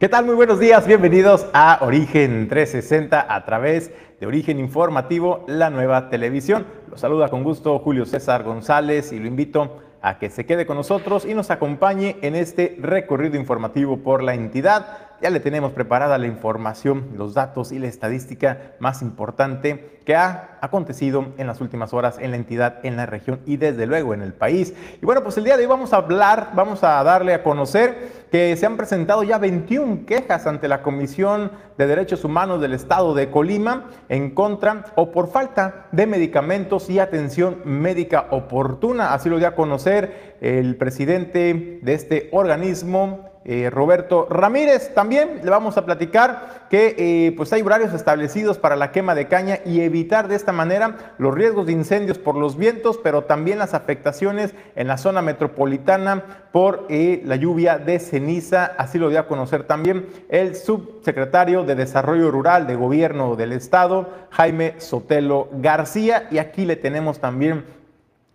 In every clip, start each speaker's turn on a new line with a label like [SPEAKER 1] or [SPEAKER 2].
[SPEAKER 1] ¿Qué tal? Muy buenos días, bienvenidos a Origen 360 a través de Origen Informativo, la nueva televisión. Los saluda con gusto Julio César González y lo invito a que se quede con nosotros y nos acompañe en este recorrido informativo por la entidad. Ya le tenemos preparada la información, los datos y la estadística más importante que ha acontecido en las últimas horas en la entidad, en la región y desde luego en el país. Y bueno, pues el día de hoy vamos a hablar, vamos a darle a conocer que se han presentado ya 21 quejas ante la Comisión de Derechos Humanos del Estado de Colima en contra o por falta de medicamentos y atención médica oportuna. Así lo dio a conocer el presidente de este organismo, eh, Roberto Ramírez. También le vamos a platicar que eh, pues hay horarios establecidos para la quema de caña y evitar de esta manera los riesgos de incendios por los vientos, pero también las afectaciones en la zona metropolitana por eh, la lluvia de ceniza. Así lo dio a conocer también el subsecretario de Desarrollo Rural de Gobierno del Estado, Jaime Sotelo García. Y aquí le tenemos también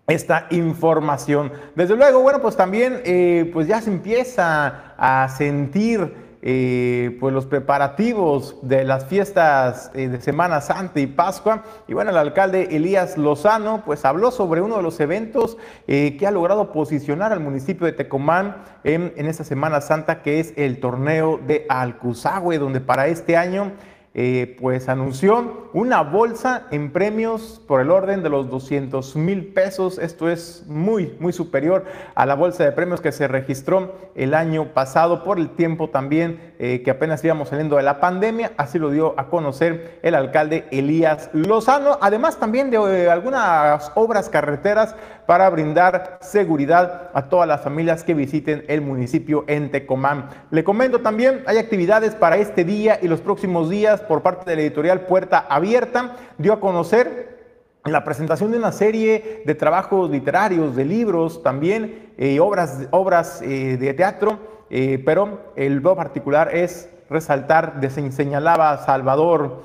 [SPEAKER 1] esta información. Desde luego, bueno, pues también eh, pues ya se empieza a sentir eh, pues los preparativos de las fiestas eh, de Semana Santa y Pascua. Y bueno, el alcalde Elías Lozano pues habló sobre uno de los eventos que ha logrado posicionar al municipio de Tecomán en, en esta Semana Santa, que es el torneo de Alcuzagüe, donde para este año eh, pues anunció una bolsa en premios por el orden de los 200 mil pesos. Esto es muy, muy superior a la bolsa de premios que se registró el año pasado por el tiempo también eh, que apenas íbamos saliendo de la pandemia. Así lo dio a conocer el alcalde Elías Lozano. Además también de eh, algunas obras carreteras para brindar seguridad a todas las familias que visiten el municipio en Tecomán. Le comento también, hay actividades para este día y los próximos días por parte de la editorial Puerta Abierta. Dio a conocer la presentación de una serie de trabajos literarios, de libros, también eh, obras, obras eh, de teatro, eh, pero el lo particular es resaltar, señalaba Salvador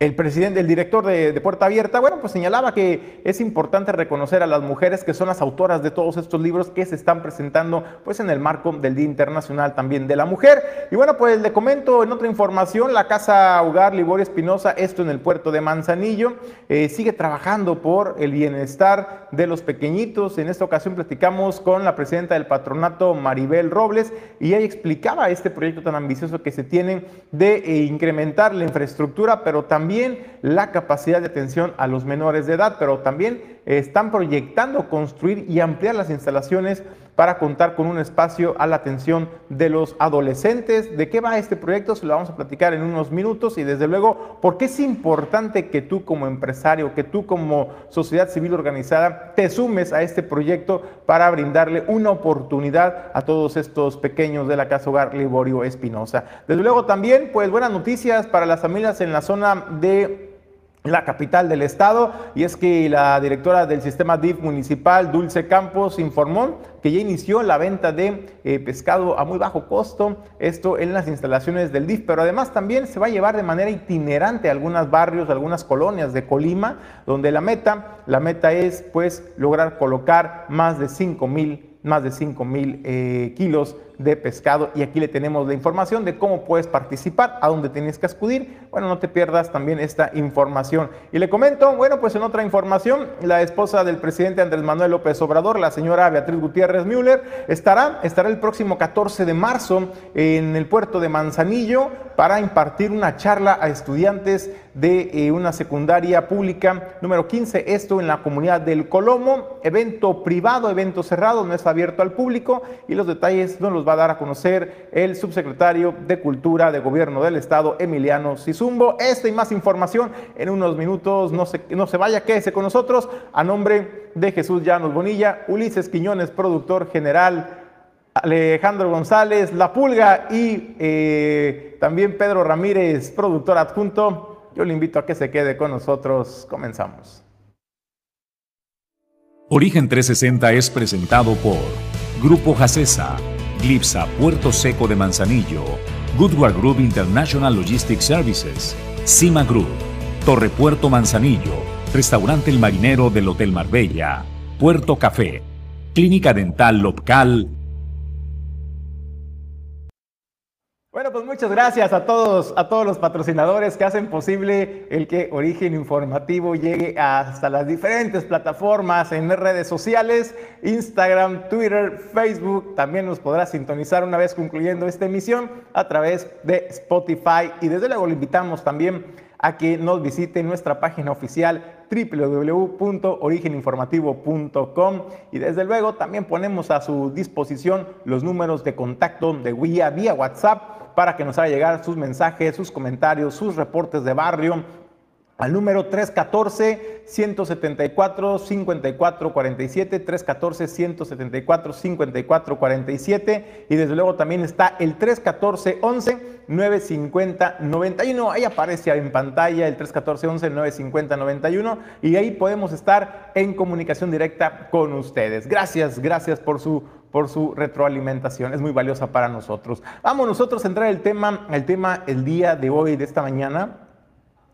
[SPEAKER 1] el presidente, el director de, Puerta Abierta, bueno, pues señalaba que es importante reconocer a las mujeres que son las autoras de todos estos libros que se están presentando, pues en el marco del Día Internacional también de la Mujer. Y bueno, pues le comento en otra información, la Casa Hogar Liborio Espinosa, esto en el puerto de Manzanillo, eh, sigue trabajando por el bienestar de los pequeñitos. En esta ocasión platicamos con la presidenta del patronato, Maribel Robles, y ella explicaba este proyecto tan ambicioso que se tiene de eh, incrementar la infraestructura, pero también también la capacidad de atención a los menores de edad, pero también están proyectando construir y ampliar las instalaciones para contar con un espacio a la atención de los adolescentes. ¿De qué va este proyecto? Se lo vamos a platicar en unos minutos y desde luego, ¿por qué es importante que tú como empresario, que tú como sociedad civil organizada te sumes a este proyecto para brindarle una oportunidad a todos estos pequeños de la Casa Hogar Liborio Espinosa? Desde luego también, pues buenas noticias para las familias en la zona de la capital del estado y es que la directora del sistema DIF municipal, Dulce Campos, informó que ya inició la venta de eh, pescado a muy bajo costo, esto en las instalaciones del DIF, pero además también se va a llevar de manera itinerante a algunos barrios, algunas colonias de Colima, donde la meta, la meta es pues lograr colocar más de 5 mil más de 5 mil eh, kilos de pescado y aquí le tenemos la información de cómo puedes participar, a dónde tienes que acudir. Bueno, no te pierdas también esta información. Y le comento, bueno, pues en otra información, la esposa del presidente Andrés Manuel López Obrador, la señora Beatriz Gutiérrez Müller, estará, estará el próximo 14 de marzo en el puerto de Manzanillo para impartir una charla a estudiantes de eh, una secundaria pública número 15, esto en la comunidad del Colomo, evento privado, evento cerrado, no es abierto al público y los detalles no los va a dar a conocer el subsecretario de Cultura de Gobierno del Estado, Emiliano Sizumbo. Esta y más información en unos minutos, no se, no se vaya, quédese con nosotros, a nombre de Jesús Llanos Bonilla, Ulises Quiñones, productor general, Alejandro González, La Pulga y eh, también Pedro Ramírez, productor adjunto. Yo le invito a que se quede con nosotros. Comenzamos.
[SPEAKER 2] Origen 360 es presentado por Grupo Jacesa, Glipsa Puerto Seco de Manzanillo, Goodward Group International Logistics Services, Cima Group, Torre Puerto Manzanillo, Restaurante El Marinero del Hotel Marbella, Puerto Café, Clínica Dental Local
[SPEAKER 1] Bueno, pues muchas gracias a todos, a todos los patrocinadores que hacen posible el que Origen Informativo llegue hasta las diferentes plataformas en redes sociales, Instagram, Twitter, Facebook. También nos podrá sintonizar una vez concluyendo esta emisión a través de Spotify. Y desde luego le invitamos también a que nos visite nuestra página oficial www.origeninformativo.com y desde luego también ponemos a su disposición los números de contacto de vía, vía WhatsApp para que nos haga llegar sus mensajes, sus comentarios, sus reportes de barrio al número 314-174-5447, 314-174-5447 y desde luego también está el 314-11-950-91. Ahí aparece en pantalla el 314-11-950-91 y ahí podemos estar en comunicación directa con ustedes. Gracias, gracias por su por su retroalimentación, es muy valiosa para nosotros. Vamos nosotros a entrar el tema, el tema el día de hoy, de esta mañana.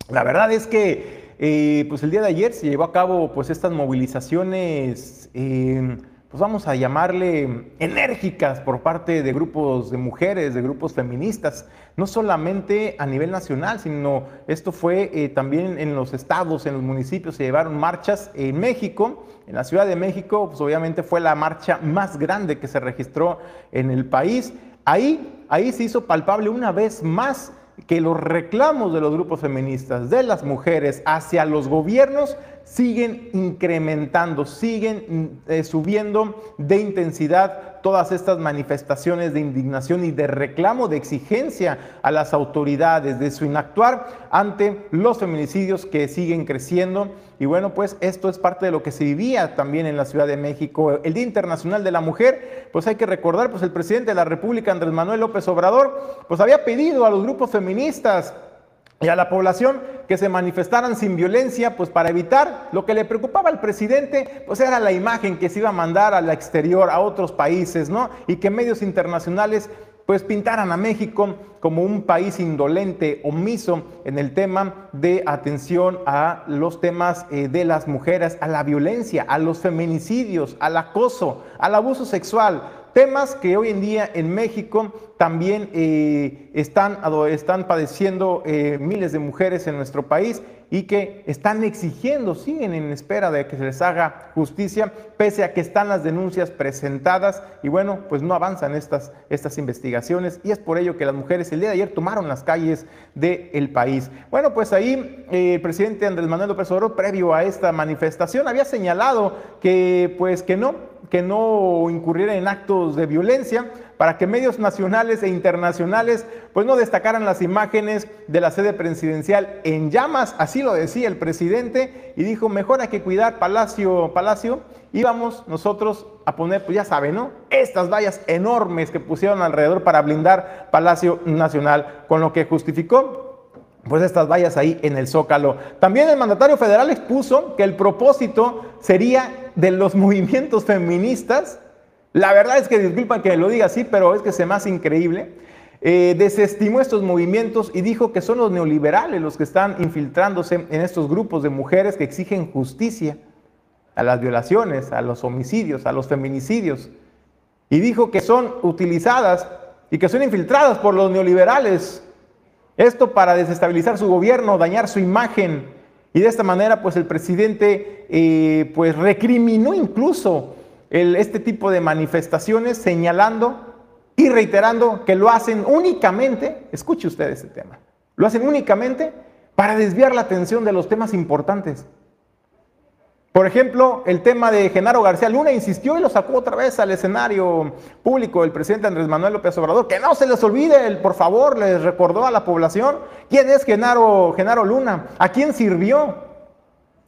[SPEAKER 1] La verdad es que eh, pues el día de ayer se llevó a cabo pues estas movilizaciones, eh, pues vamos a llamarle enérgicas por parte de grupos de mujeres, de grupos feministas, no solamente a nivel nacional, sino esto fue eh, también en los estados, en los municipios, se llevaron marchas en México en la Ciudad de México, pues obviamente fue la marcha más grande que se registró en el país. Ahí, ahí se hizo palpable una vez más que los reclamos de los grupos feministas, de las mujeres hacia los gobiernos, siguen incrementando, siguen mm, eh, subiendo de intensidad todas estas manifestaciones de indignación y de reclamo, de exigencia a las autoridades de su inactuar ante los feminicidios que siguen creciendo. Y bueno, pues esto es parte de lo que se vivía también en la Ciudad de México. El Día Internacional de la Mujer, pues hay que recordar, pues el presidente de la República, Andrés Manuel López Obrador, pues había pedido a los grupos feministas y a la población que se manifestaran sin violencia, pues para evitar lo que le preocupaba al presidente, pues era la imagen que se iba a mandar al exterior, a otros países, ¿no? Y que medios internacionales pues pintaran a México como un país indolente, omiso en el tema de atención a los temas eh, de las mujeres, a la violencia, a los feminicidios, al acoso, al abuso sexual, Temas que hoy en día en México también eh, están, están padeciendo eh, miles de mujeres en nuestro país y que están exigiendo, siguen en espera de que se les haga justicia, pese a que están las denuncias presentadas y bueno, pues no avanzan estas, estas investigaciones y es por ello que las mujeres el día de ayer tomaron las calles del país. Bueno, pues ahí eh, el presidente Andrés Manuel López Obrador, previo a esta manifestación, había señalado que pues que no, que no incurriera en actos de violencia, para que medios nacionales e internacionales pues no destacaran las imágenes de la sede presidencial en llamas, así lo decía el presidente, y dijo, mejor hay que cuidar Palacio, Palacio, y vamos nosotros a poner, pues ya saben, ¿no? Estas vallas enormes que pusieron alrededor para blindar Palacio Nacional, con lo que justificó pues estas vallas ahí en el Zócalo. También el mandatario federal expuso que el propósito sería de los movimientos feministas, la verdad es que disculpan que lo diga así, pero es que se me hace increíble, eh, desestimó estos movimientos y dijo que son los neoliberales los que están infiltrándose en estos grupos de mujeres que exigen justicia a las violaciones, a los homicidios, a los feminicidios. Y dijo que son utilizadas y que son infiltradas por los neoliberales. Esto para desestabilizar su gobierno, dañar su imagen, y de esta manera, pues el presidente eh, pues recriminó incluso este tipo de manifestaciones, señalando y reiterando que lo hacen únicamente, escuche usted este tema, lo hacen únicamente para desviar la atención de los temas importantes. Por ejemplo, el tema de Genaro García Luna insistió y lo sacó otra vez al escenario público el presidente Andrés Manuel López Obrador. Que no se les olvide, por favor, les recordó a la población quién es Genaro, Genaro Luna, a quién sirvió,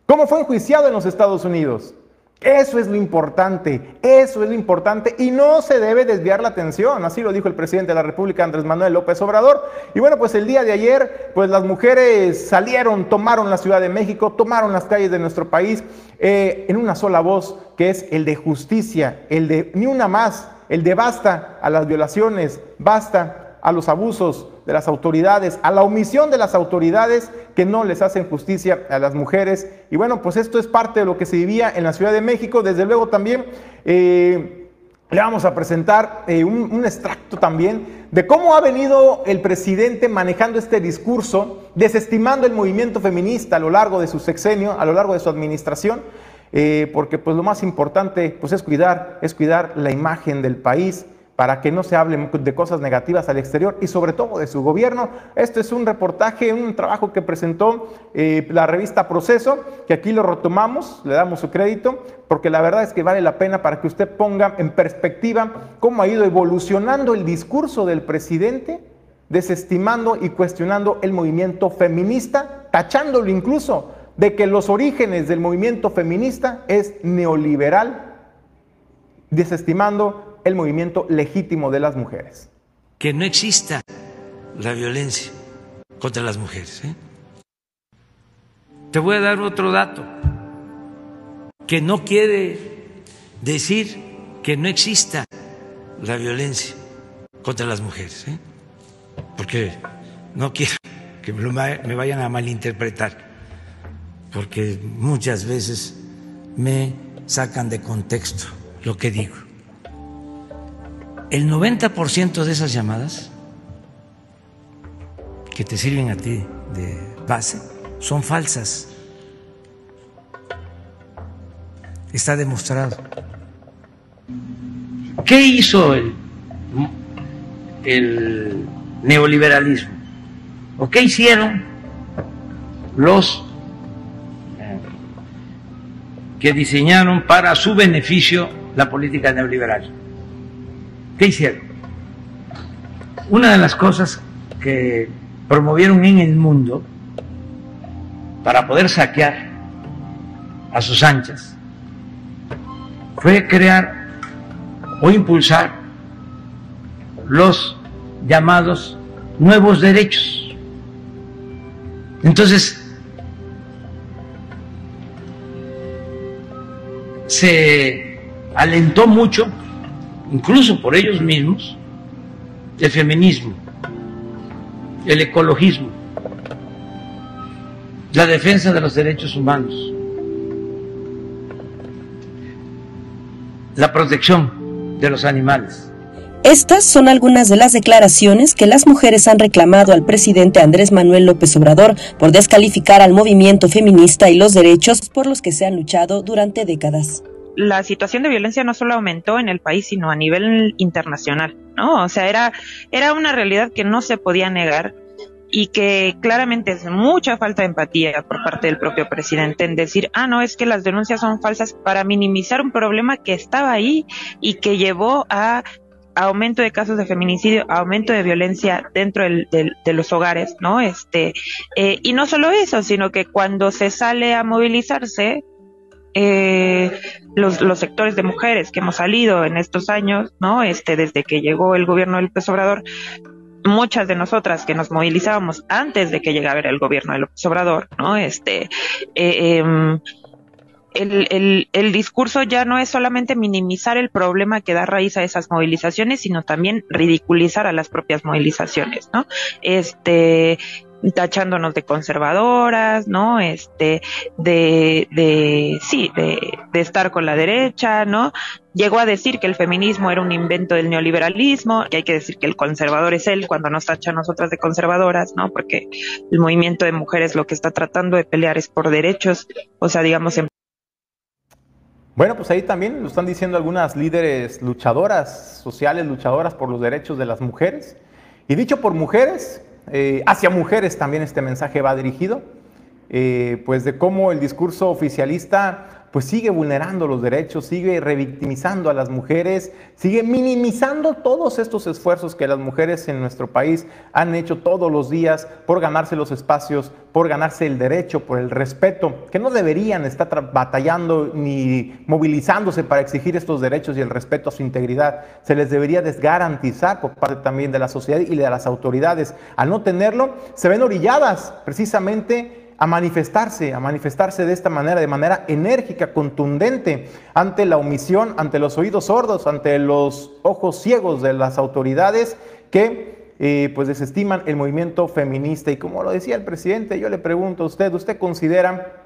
[SPEAKER 1] cómo fue enjuiciado en los Estados Unidos. Eso es lo importante, eso es lo importante y no se debe desviar la atención, así lo dijo el presidente de la República Andrés Manuel López Obrador. Y bueno, pues el día de ayer, pues las mujeres salieron, tomaron la Ciudad de México, tomaron las calles de nuestro país eh, en una sola voz, que es el de justicia, el de ni una más, el de basta a las violaciones, basta a los abusos de las autoridades, a la omisión de las autoridades que no les hacen justicia a las mujeres. Y bueno, pues esto es parte de lo que se vivía en la Ciudad de México. Desde luego también, eh, le vamos a presentar eh, un, extracto también de cómo ha venido el presidente manejando este discurso, desestimando el movimiento feminista a lo largo de su sexenio, a lo largo de su administración, eh, porque pues lo más importante pues es cuidar, es cuidar la imagen del país, para que no se hable de cosas negativas al exterior y sobre todo de su gobierno. Este es un reportaje, un trabajo que presentó eh, la revista Proceso, que aquí lo retomamos, le damos su crédito, porque la verdad es que vale la pena para que usted ponga en perspectiva cómo ha ido evolucionando el discurso del presidente, desestimando y cuestionando el movimiento feminista, tachándolo incluso de que los orígenes del movimiento feminista es neoliberal, desestimando el movimiento legítimo de las mujeres.
[SPEAKER 3] Que no exista la violencia contra las mujeres. ¿eh? Te voy a dar otro dato, que no quiere decir que no exista la violencia contra las mujeres, ¿eh? porque no quiero que me vayan a malinterpretar, porque muchas veces me sacan de contexto lo que digo el 90% de esas llamadas que te sirven a ti de base son falsas. Está demostrado. ¿Qué hizo el, el neoliberalismo? ¿O qué hicieron los eh, que diseñaron para su beneficio la política neoliberal? ¿Qué hicieron? Una de las cosas que promovieron en el mundo para poder saquear a sus anchas fue crear o impulsar los llamados nuevos derechos. Entonces, se alentó mucho incluso por ellos mismos, el feminismo, el ecologismo, la defensa de los derechos humanos, la protección de los animales.
[SPEAKER 4] Estas son algunas de las declaraciones que las mujeres han reclamado al presidente Andrés Manuel López Obrador por descalificar al movimiento feminista y los derechos por los que se han luchado durante décadas
[SPEAKER 5] la situación de violencia no solo aumentó en el país, sino a nivel internacional, ¿no? O sea, era, era una realidad que no se podía negar y que claramente es mucha falta de empatía por parte del propio presidente en decir, ah, no, es que las denuncias son falsas para minimizar un problema que estaba ahí y que llevó a aumento de casos de feminicidio, aumento de violencia dentro de los hogares, ¿no? Este, eh, y no solo eso, sino que cuando se sale a movilizarse, eh, los, los, sectores de mujeres que hemos salido en estos años, ¿no? Este, desde que llegó el gobierno del López Obrador, muchas de nosotras que nos movilizábamos antes de que llegara el gobierno del López Obrador, ¿no? Este, eh, em, el, el, el, discurso ya no es solamente minimizar el problema que da raíz a esas movilizaciones, sino también ridiculizar a las propias movilizaciones, ¿no? Este, tachándonos de conservadoras, ¿no? Este, de, de, sí, de, de estar con la derecha, ¿no? Llegó a decir que el feminismo era un invento del neoliberalismo, que hay que decir que el conservador es él cuando nos tacha a nosotras de conservadoras, ¿no? Porque el movimiento de mujeres lo que está tratando de pelear es por derechos, o sea, digamos en
[SPEAKER 1] bueno, pues ahí también lo están diciendo algunas líderes luchadoras sociales, luchadoras por los derechos de las mujeres. Y dicho por mujeres, eh, hacia mujeres también este mensaje va dirigido, eh, pues de cómo el discurso oficialista pues sigue vulnerando los derechos, sigue revictimizando a las mujeres, sigue minimizando todos estos esfuerzos que las mujeres en nuestro país han hecho todos los días por ganarse los espacios, por ganarse el derecho, por el respeto, que no deberían estar batallando ni movilizándose para exigir estos derechos y el respeto a su integridad. Se les debería desgarantizar por parte también de la sociedad y de las autoridades. Al no tenerlo, se ven orilladas precisamente a manifestarse, a manifestarse de esta manera, de manera enérgica, contundente, ante la omisión, ante los oídos sordos, ante los ojos ciegos de las autoridades que eh, pues desestiman el movimiento feminista. Y como lo decía el presidente, yo le pregunto a usted, ¿usted considera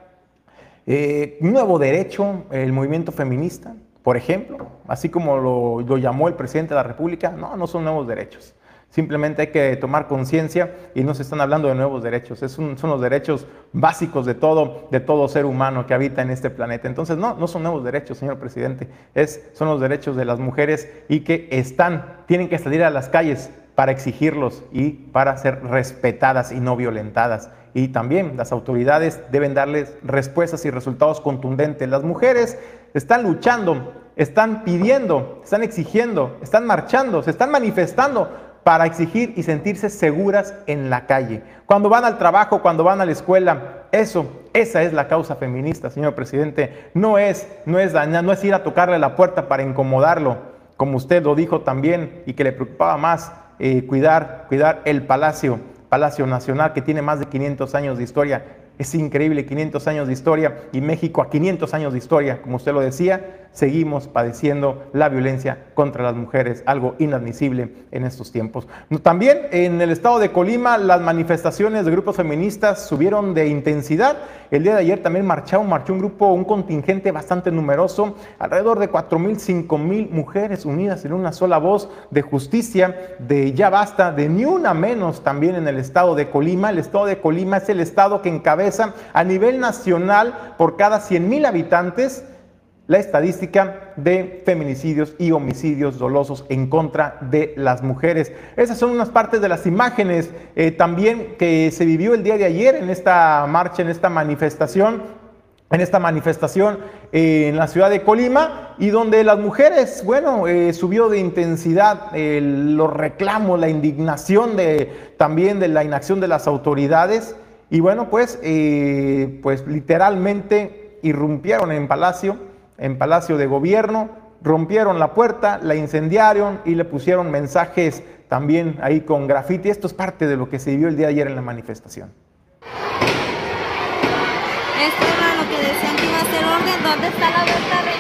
[SPEAKER 1] eh, nuevo derecho el movimiento feminista? por ejemplo, así como lo, lo llamó el presidente de la República, no, no son nuevos derechos. Simplemente hay que tomar conciencia y no se están hablando de nuevos derechos. Es son los derechos básicos de todo, de todo ser humano que habita en este planeta. Entonces, no, no son nuevos derechos, señor presidente. Es, son los derechos de las mujeres y que están, tienen que salir a las calles para exigirlos y para ser respetadas y no violentadas. Y también las autoridades deben darles respuestas y resultados contundentes. Las mujeres están luchando, están pidiendo, están exigiendo, están marchando, se están manifestando para exigir y sentirse seguras en la calle. Cuando van al trabajo, cuando van a la escuela, eso, esa es la causa feminista, señor presidente. No es, no es dañar, no es ir a tocarle la puerta para incomodarlo, como usted lo dijo también y que le preocupaba más eh, cuidar, cuidar el palacio, Palacio Nacional, que tiene más de 500 años de historia. Es increíble, 500 años de historia y México a 500 años de historia, como usted lo decía, seguimos padeciendo la violencia contra las mujeres, algo inadmisible en estos tiempos. También en el estado de Colima las manifestaciones de grupos feministas subieron de intensidad. El día de ayer también marchó, marchó un grupo, un contingente bastante numeroso, alrededor de 4 mil, 5 mil mujeres unidas en una sola voz de justicia, de ya basta, de ni una menos también en el estado de Colima. El estado de Colima es el estado que encabeza a nivel nacional por cada 100 mil habitantes la estadística de feminicidios y homicidios dolosos en contra de las mujeres. Esas son unas partes de las imágenes eh, también que se vivió el día de ayer en esta marcha, en esta manifestación en esta manifestación eh, en la ciudad de Colima y donde las mujeres, bueno, eh, subió de intensidad los reclamos, la indignación de, también de la inacción de las autoridades y bueno, pues, pues literalmente irrumpieron en Palacio en Palacio de Gobierno, rompieron la puerta, la incendiaron y le pusieron mensajes también ahí con grafiti. Esto es parte de lo que se vio el día de ayer en la manifestación.
[SPEAKER 6] Esto era que decían que iba a ser orden. ¿Dónde está la vuelta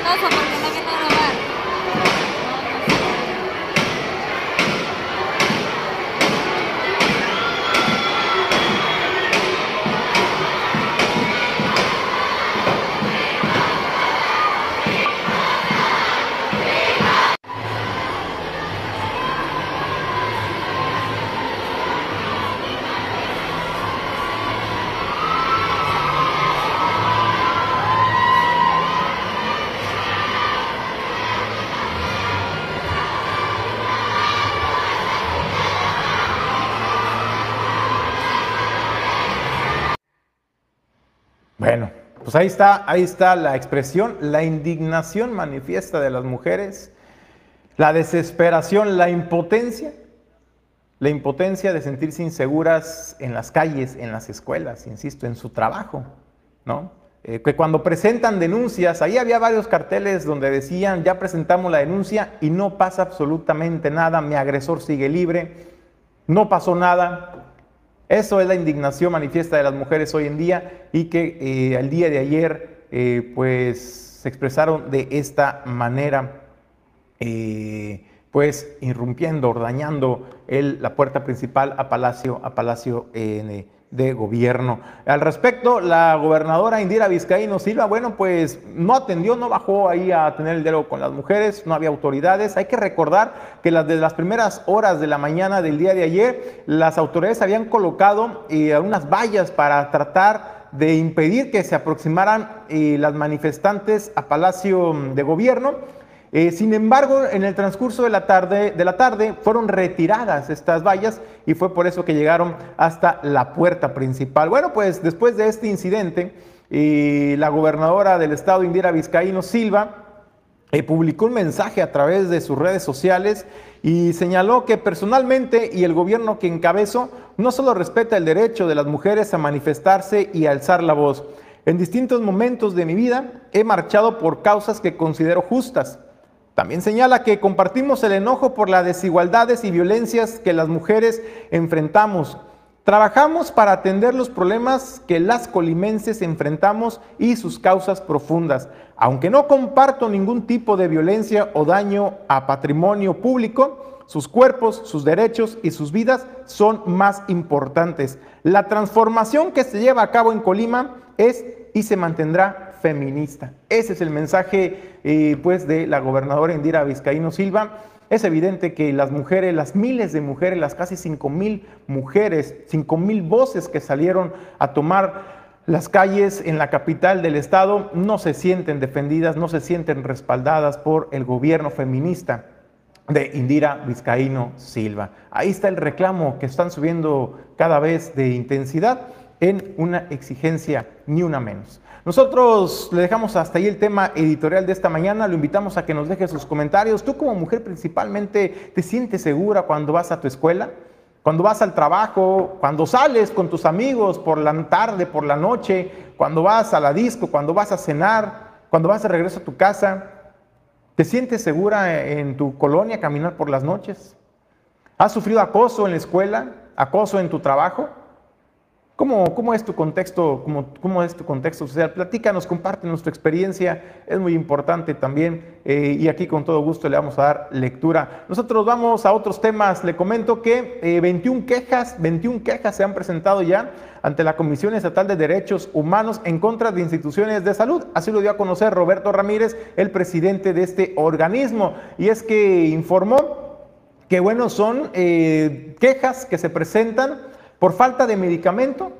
[SPEAKER 1] pues ahí está, ahí está la expresión, la indignación manifiesta de las mujeres, la desesperación, la impotencia, la impotencia de sentirse inseguras en las calles, en las escuelas, insisto, en su trabajo, ¿no? Eh, que cuando presentan denuncias, ahí había varios carteles donde decían, ya presentamos la denuncia y no pasa absolutamente nada, mi agresor sigue libre, no pasó nada, eso es la indignación manifiesta de las mujeres hoy en día y que eh, el día de ayer eh, pues se expresaron de esta manera, eh, pues irrumpiendo, dañando la puerta principal a Palacio, a Palacio de gobierno. Al respecto, la gobernadora Indira Vizcaíno Silva, bueno, pues no atendió, no bajó ahí a tener el diálogo con las mujeres, no había autoridades. Hay que recordar que desde las primeras horas de la mañana del día de ayer, las autoridades habían colocado eh, unas vallas para tratar de impedir que se aproximaran eh, las manifestantes a Palacio de Gobierno. Eh, sin embargo, en el transcurso de la, tarde, fueron retiradas estas vallas y fue por eso que llegaron hasta la puerta principal. Bueno, pues después de este incidente, eh, la gobernadora del estado, Indira Vizcaíno Silva, eh, publicó un mensaje a través de sus redes sociales y señaló que personalmente y el gobierno que encabezó no solo respeta el derecho de las mujeres a manifestarse y alzar la voz. En distintos momentos de mi vida he marchado por causas que considero justas también señala que compartimos el enojo por las desigualdades y violencias que las mujeres enfrentamos. Trabajamos para atender los problemas que las colimenses enfrentamos y sus causas profundas. Aunque no comparto ningún tipo de violencia o daño a patrimonio público, sus cuerpos, sus derechos y sus vidas son más importantes. La transformación que se lleva a cabo en Colima es y se mantendrá feminista. Ese es el mensaje eh, pues de la gobernadora Indira Vizcaíno Silva. Es evidente que las mujeres, las miles de mujeres, las casi 5 mil mujeres, 5 mil voces que salieron a tomar las calles en la capital del estado no se sienten defendidas, no se sienten respaldadas por el gobierno feminista de Indira Vizcaíno Silva. Ahí está el reclamo que están subiendo cada vez de intensidad en una exigencia ni una menos. Nosotros le dejamos hasta ahí el tema editorial de esta mañana, lo invitamos a que nos deje sus comentarios. Tú como mujer principalmente, ¿te sientes segura cuando vas a tu escuela? Cuando vas al trabajo, cuando sales con tus amigos por la tarde, por la noche, cuando vas a la disco, cuando vas a cenar, cuando vas de regreso a tu casa, ¿te sientes segura en tu colonia caminar por las noches? ¿Has sufrido acoso en la escuela? ¿Acoso en tu trabajo? ¿Cómo, ¿Cómo, es tu contexto, cómo, cómo, es tu contexto social? Platícanos, compártenos tu experiencia, es muy importante también eh, y aquí con todo gusto le vamos a dar lectura. Nosotros vamos a otros temas, le comento que 21 eh, quejas, 21 quejas se han presentado ya ante la Comisión Estatal de Derechos Humanos en contra de instituciones de salud. Así lo dio a conocer Roberto Ramírez, el presidente de este organismo, y es que informó que bueno, son eh, quejas que se presentan por falta de medicamento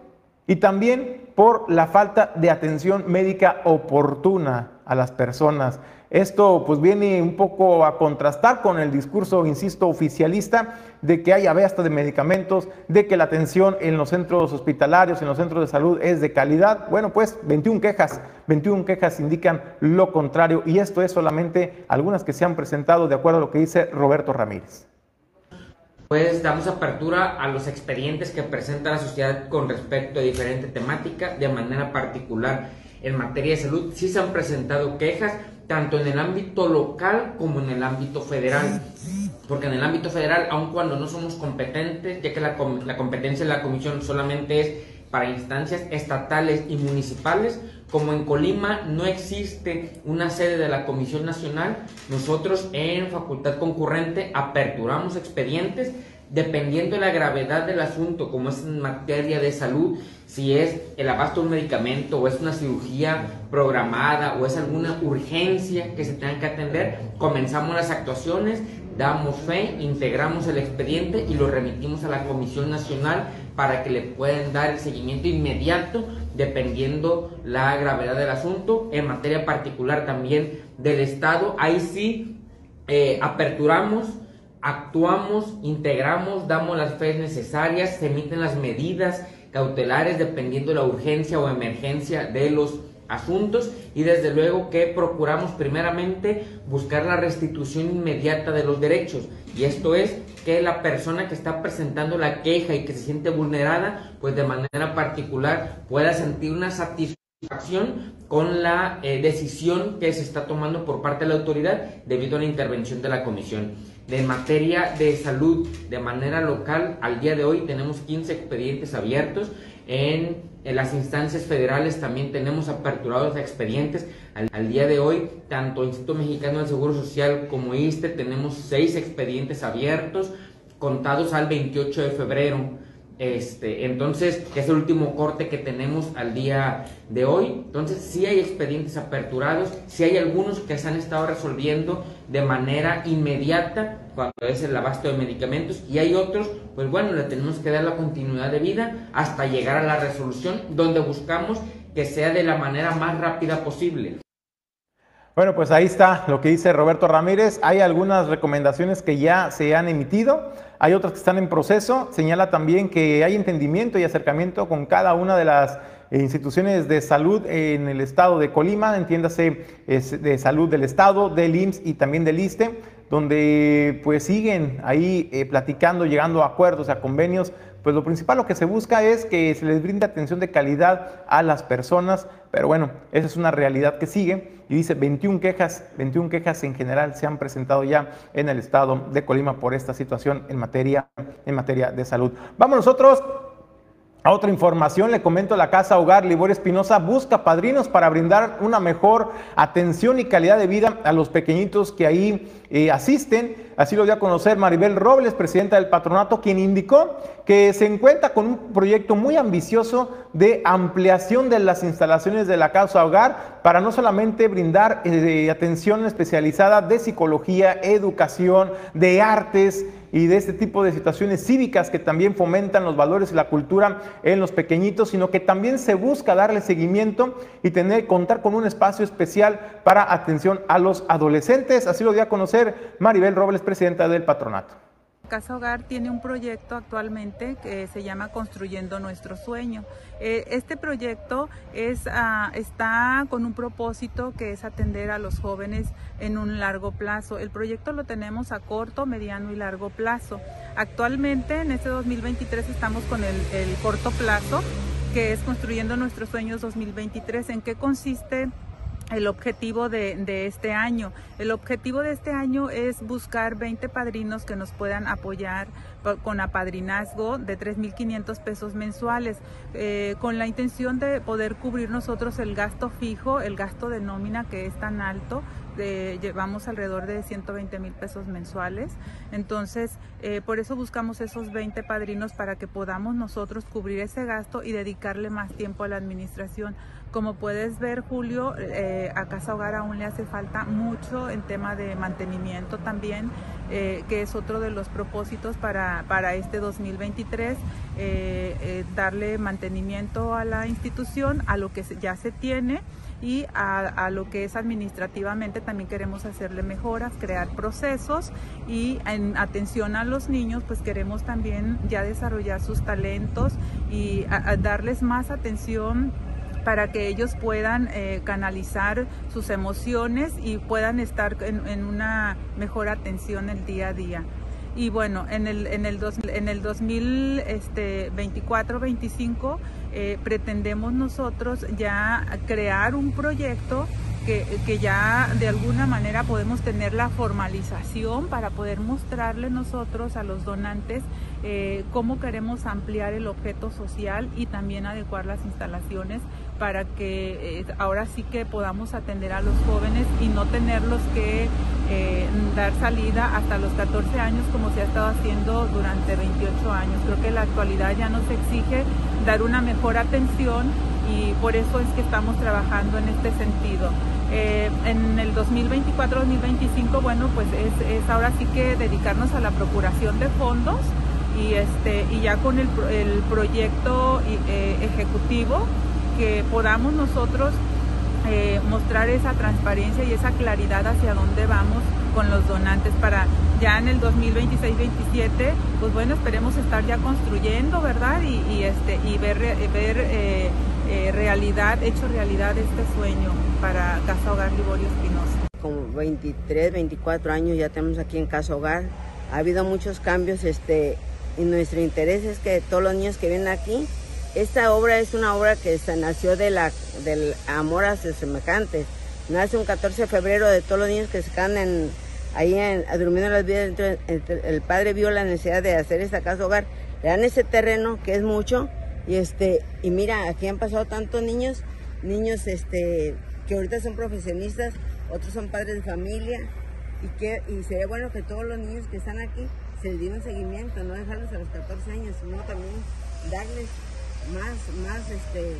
[SPEAKER 1] y también por la falta de atención médica oportuna a las personas. Esto pues viene un poco a contrastar con el discurso, insisto, oficialista de que hay abeasta de medicamentos, de que la atención en los centros hospitalarios, en los centros de salud es de calidad. Bueno, pues 21 quejas, 21 quejas indican lo contrario y esto es solamente algunas que se han presentado de acuerdo a lo que dice Roberto Ramírez
[SPEAKER 7] pues damos apertura a los expedientes que presenta la sociedad con respecto a diferente temática, de manera particular en materia de salud. Sí se han presentado quejas, tanto en el ámbito local como en el ámbito federal. Porque en el ámbito federal, aun cuando no somos competentes, ya que la, la competencia de la comisión solamente es para instancias estatales y municipales, como en Colima no existe una sede de la Comisión Nacional, nosotros en facultad concurrente aperturamos expedientes dependiendo de la gravedad del asunto, como es en materia de salud, si es el abasto de un medicamento o es una cirugía programada o es alguna urgencia que se tenga que atender, comenzamos las actuaciones, damos fe, integramos el expediente y lo remitimos a la Comisión Nacional para que le puedan dar el seguimiento inmediato dependiendo la gravedad del asunto. En materia particular también del Estado, ahí sí eh, aperturamos, actuamos, integramos, damos las fe necesarias, se emiten las medidas cautelares dependiendo de la urgencia o emergencia de los asuntos y desde luego que procuramos primeramente buscar la restitución inmediata de los derechos y esto es que la persona que está presentando la queja y que se siente vulnerada pues de manera particular pueda sentir una satisfacción con la eh, decisión que se está tomando por parte de la autoridad debido a la intervención de la comisión. De materia de salud de manera local, al día de hoy tenemos 15 expedientes abiertos en las instancias federales también tenemos aperturados expedientes. Al, día de hoy, tanto Instituto Mexicano del Seguro Social como ISTE tenemos seis expedientes abiertos, contados al 28 de febrero. Este, entonces, es el último corte que tenemos al día de hoy. Entonces, sí hay expedientes aperturados, sí hay algunos que se han estado resolviendo de manera inmediata cuando es el abasto de medicamentos y hay otros, pues bueno, le tenemos que dar la continuidad de vida hasta llegar a la resolución donde buscamos que sea de la manera más rápida posible.
[SPEAKER 1] Bueno, pues ahí está lo que dice Roberto Ramírez. Hay algunas recomendaciones que ya se han emitido, hay otras que están en proceso. Señala también que hay entendimiento y acercamiento con cada una de las instituciones de salud en el estado de Colima, entiéndase de salud del estado, del IMSS y también del ISTE, donde pues siguen ahí eh, platicando, llegando a acuerdos, a convenios pues lo principal lo que se busca es que se les brinde atención de calidad a las personas, pero bueno, esa es una realidad que sigue y dice 21 quejas, 21 quejas en general se han presentado ya en el estado de Colima por esta situación en materia, en materia de salud. Vamos nosotros a otra información, le comento, la Casa Hogar Libor Espinosa busca padrinos para brindar una mejor atención y calidad de vida a los pequeñitos que ahí eh, asisten. Así lo dio a conocer Maribel Robles, presidenta del patronato, quien indicó que se encuentra con un proyecto muy ambicioso de ampliación de las instalaciones de la casa hogar para no solamente brindar eh, atención especializada de psicología, educación, de artes, y de este tipo de situaciones cívicas que también fomentan los valores y la cultura en los pequeñitos, sino que también se busca darle seguimiento y tener contar con un espacio especial para atención a los adolescentes. Así lo dio a conocer Maribel Robles, presidenta del patronato.
[SPEAKER 8] Casa Hogar tiene un proyecto actualmente que se llama Construyendo Nuestro Sueño. Eh, este proyecto es, ah, está con un propósito que es atender a los jóvenes en un largo plazo. El proyecto lo tenemos a corto, mediano y largo plazo. Actualmente, en este 2023, estamos con el, el corto plazo, que es Construyendo Nuestros Sueños 2023. ¿En qué consiste? El objetivo de, este año. El objetivo de este año es buscar 20 padrinos que nos puedan apoyar con apadrinazgo de 3.500 pesos mensuales, eh, con la intención de poder cubrir nosotros el gasto fijo, el gasto de nómina que es tan alto, llevamos alrededor de 120 mil pesos mensuales. Entonces, eh, por eso buscamos esos 20 padrinos para que podamos nosotros cubrir ese gasto y dedicarle más tiempo a la administración. Como puedes ver, Julio, eh, a Casa Hogar aún le hace falta mucho en tema de mantenimiento también, eh, que es otro de los propósitos para, para este 2023, eh, darle mantenimiento a la institución, a lo que ya se tiene y a, lo que es administrativamente también queremos hacerle mejoras, crear procesos y en atención a los niños pues queremos también ya desarrollar sus talentos y darles más atención para que ellos puedan eh, canalizar sus emociones y puedan estar en, una mejor atención el día a día. Y bueno, en el, en el, en el 2024-25 este, eh, pretendemos nosotros ya crear un proyecto que, ya de alguna manera podemos tener la formalización para poder mostrarle nosotros a los donantes eh, cómo queremos ampliar el objeto social y también adecuar las instalaciones para que eh, ahora sí que podamos atender a los jóvenes y no tenerlos que eh, dar salida hasta los 14 años como se ha estado haciendo durante 28 años. Creo que la actualidad ya nos exige dar una mejor atención y por eso es que estamos trabajando en este sentido. Eh, en el 2024-2025, bueno, pues es, ahora sí que dedicarnos a la procuración de fondos y, este, y ya con el, proyecto eh, ejecutivo que podamos nosotros eh, mostrar esa transparencia y esa claridad hacia dónde vamos con los donantes para ya en el 2026-27, pues bueno, esperemos estar ya construyendo, ¿verdad? Y, este, y ver, ver realidad, hecho realidad este sueño para Casa Hogar Liborio Espinosa.
[SPEAKER 9] Como 23, 24 años ya tenemos aquí en Casa Hogar. Ha habido muchos cambios este, y nuestro interés es que todos los niños que vienen aquí, esta obra es una obra que se nació de la, del amor a sus semejantes. Nace un 14 de febrero de todos los niños que se quedan en, ahí en, durmiendo las vidas. el padre vio la necesidad de hacer esta casa hogar. Le dan ese terreno que es mucho y este y mira aquí han pasado tantos niños niños este que ahorita son profesionistas, otros son padres de familia y que sería bueno que todos los niños que están aquí se les diera seguimiento, no dejarlos a los 14 años, sino también darles más, más este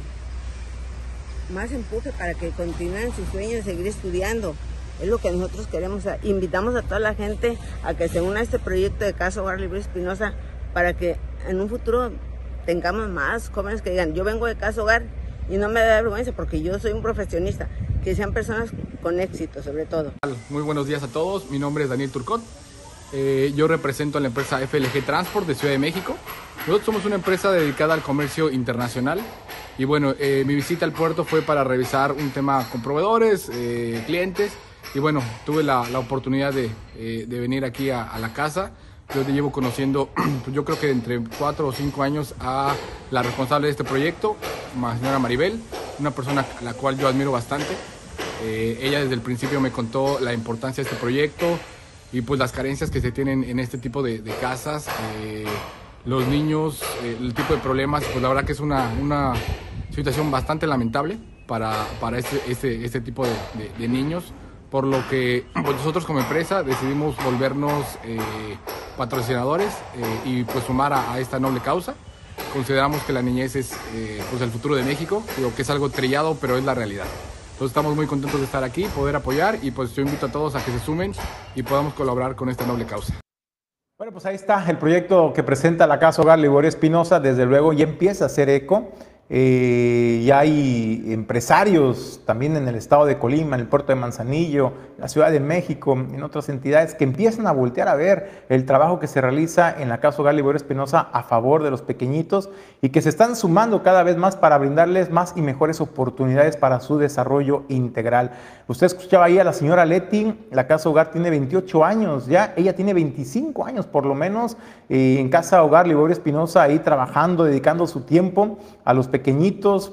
[SPEAKER 9] más empuje para que continúen sus sueños seguir estudiando. Es lo que nosotros queremos. Invitamos a toda la gente a que se una a este proyecto de Caso Hogar Libre Espinosa para que en un futuro tengamos más jóvenes que digan, yo vengo de Caso Hogar y no me da vergüenza porque yo soy un profesionista, que sean personas con éxito sobre todo.
[SPEAKER 10] Muy buenos días a todos, mi nombre es Daniel Turcot, eh, yo represento a la empresa FLG Transport de Ciudad de México. Nosotros somos una empresa dedicada al comercio internacional y bueno, eh, mi visita al puerto fue para revisar un tema con proveedores, eh, clientes y bueno, tuve la, la oportunidad de, de, venir aquí a, la casa yo te llevo conociendo, pues yo creo que entre cuatro o cinco años a la responsable de este proyecto, la señora Maribel, una persona a la cual yo admiro bastante. Eh, ella desde el principio me contó la importancia de este proyecto y pues las carencias que se tienen en este tipo de, casas, eh, los niños, eh, el tipo de problemas, pues la verdad que es una, una situación bastante lamentable para, para este, este, este tipo de, niños por lo que pues, nosotros como empresa decidimos volvernos eh, patrocinadores eh, y pues sumar a, a, esta noble causa. Consideramos que la niñez es pues el futuro de México, digo que es algo trillado, pero es la realidad. Entonces estamos muy contentos de estar aquí, poder apoyar y pues yo invito a todos a que se sumen y podamos colaborar con esta noble causa.
[SPEAKER 1] Bueno, pues ahí está el proyecto que presenta la Casa Hogar Liborio Espinosa, desde luego ya empieza a hacer eco eh, y hay empresarios también en el estado de Colima, en el puerto de Manzanillo, en la Ciudad de México, en otras entidades que empiezan a voltear a ver el trabajo que se realiza en la Casa Hogar Liborio Espinosa a favor de los pequeñitos y que se están sumando cada vez más para brindarles más y mejores oportunidades para su desarrollo integral. Usted escuchaba ahí a la señora Leti, la Casa Hogar tiene 28 años ya, ella tiene 25 años por lo menos eh, en Casa Hogar Liborio Espinosa ahí trabajando, dedicando su tiempo a los pequeñitos,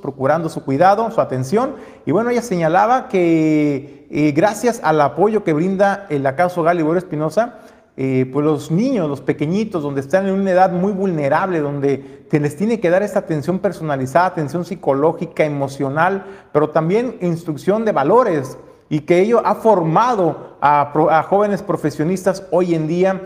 [SPEAKER 1] procurando su cuidado, su atención. Y bueno, ella señalaba que eh, gracias al apoyo que brinda el acaso Hogar Liborio Espinosa, eh, pues los niños, los pequeñitos, donde están en una edad muy vulnerable, donde se les tiene que dar esta atención personalizada, atención psicológica, emocional, pero también instrucción de valores, y que ello ha formado a, a jóvenes profesionistas hoy en día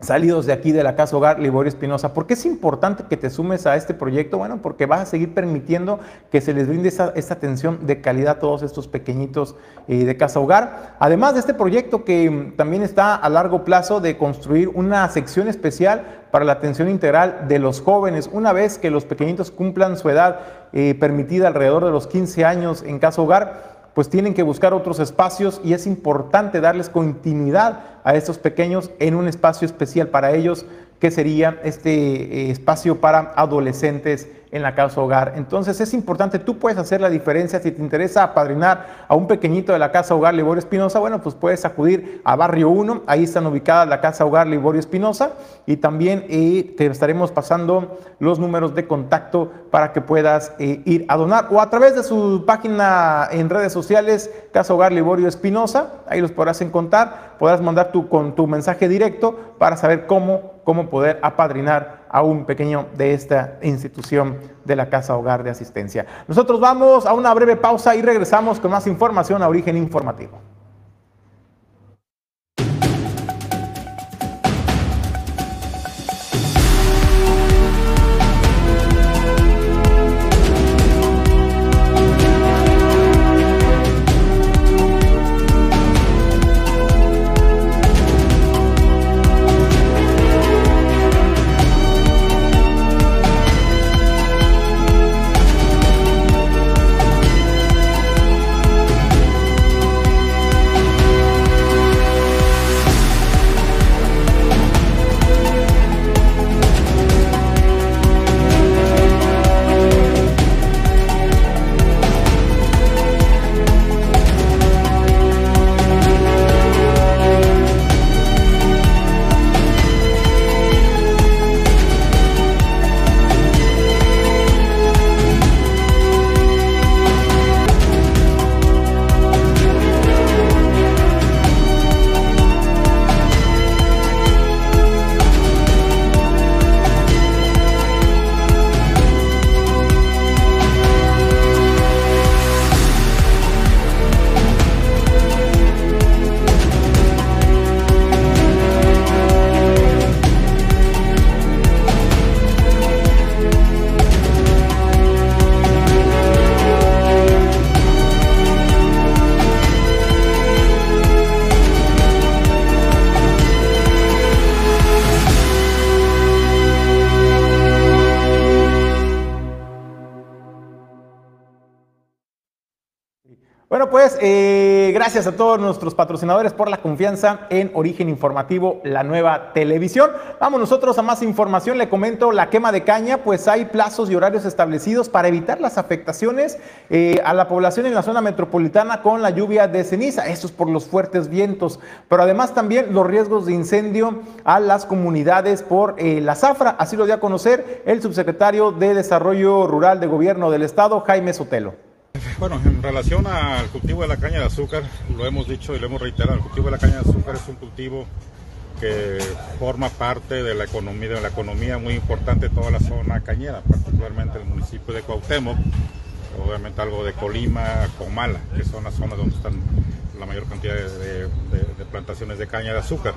[SPEAKER 1] salidos de aquí de la Casa Hogar Liborio Espinosa. ¿Por qué es importante que te sumes a este proyecto? Bueno, porque vas a seguir permitiendo que se les brinde esta, atención de calidad a todos estos pequeñitos eh, de Casa Hogar. Además de este proyecto que mm, también está a largo plazo de construir una sección especial para la atención integral de los jóvenes, una vez que los pequeñitos cumplan su edad eh, permitida alrededor de los 15 años en Casa Hogar, pues tienen que buscar otros espacios y es importante darles continuidad a estos pequeños en un espacio especial para ellos, que sería este eh, espacio para adolescentes en la casa hogar. Entonces es importante, tú puedes hacer la diferencia. Si te interesa apadrinar a un pequeñito de la casa hogar Liborio Espinosa, bueno, pues puedes acudir a Barrio 1, ahí están ubicadas la casa hogar Liborio Espinosa. Y también eh, te estaremos pasando los números de contacto para que puedas eh, ir a donar. O a través de su página en redes sociales, Casa Hogar Liborio Espinosa, ahí los podrás encontrar, podrás mandar tu, con tu mensaje directo para saber cómo, cómo poder apadrinar a un pequeño de esta institución de la Casa Hogar de Asistencia. Nosotros vamos a una breve pausa y regresamos con más información a Origen Informativo. Gracias a todos nuestros patrocinadores por la confianza en Origen Informativo, la nueva televisión. Vamos nosotros a más información. Le comento la quema de caña, pues hay plazos y horarios establecidos para evitar las afectaciones eh, a la población en la zona metropolitana con la lluvia de ceniza. Esto es por los fuertes vientos, pero además también los riesgos de incendio a las comunidades por eh, la zafra. Así lo dio a conocer el subsecretario de Desarrollo Rural de Gobierno del Estado, Jaime Sotelo.
[SPEAKER 11] Bueno, en relación al cultivo de la caña de azúcar, lo hemos dicho y lo hemos reiterado, el cultivo de la caña de azúcar es un cultivo que forma parte de la economía, de la economía muy importante de toda la zona cañera, particularmente el municipio de Cuauhtémoc, obviamente algo de Colima, Comala, que son las zonas donde están la mayor cantidad de, plantaciones de caña de azúcar.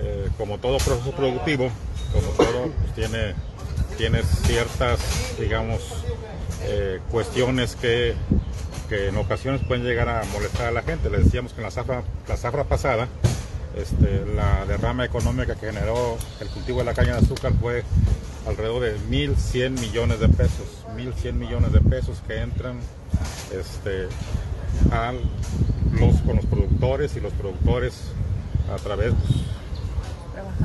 [SPEAKER 11] Eh, como todo proceso productivo, como todo, pues tiene, tiene ciertas, digamos, eh, cuestiones que, que, en ocasiones pueden llegar a molestar a la gente. Les decíamos que en la zafra, la zafra pasada, este, la derrama económica que generó el cultivo de la caña de azúcar fue alrededor de 1.100 millones de pesos, 1.100 millones de pesos que entran este, a los, con los productores y los productores a través pues,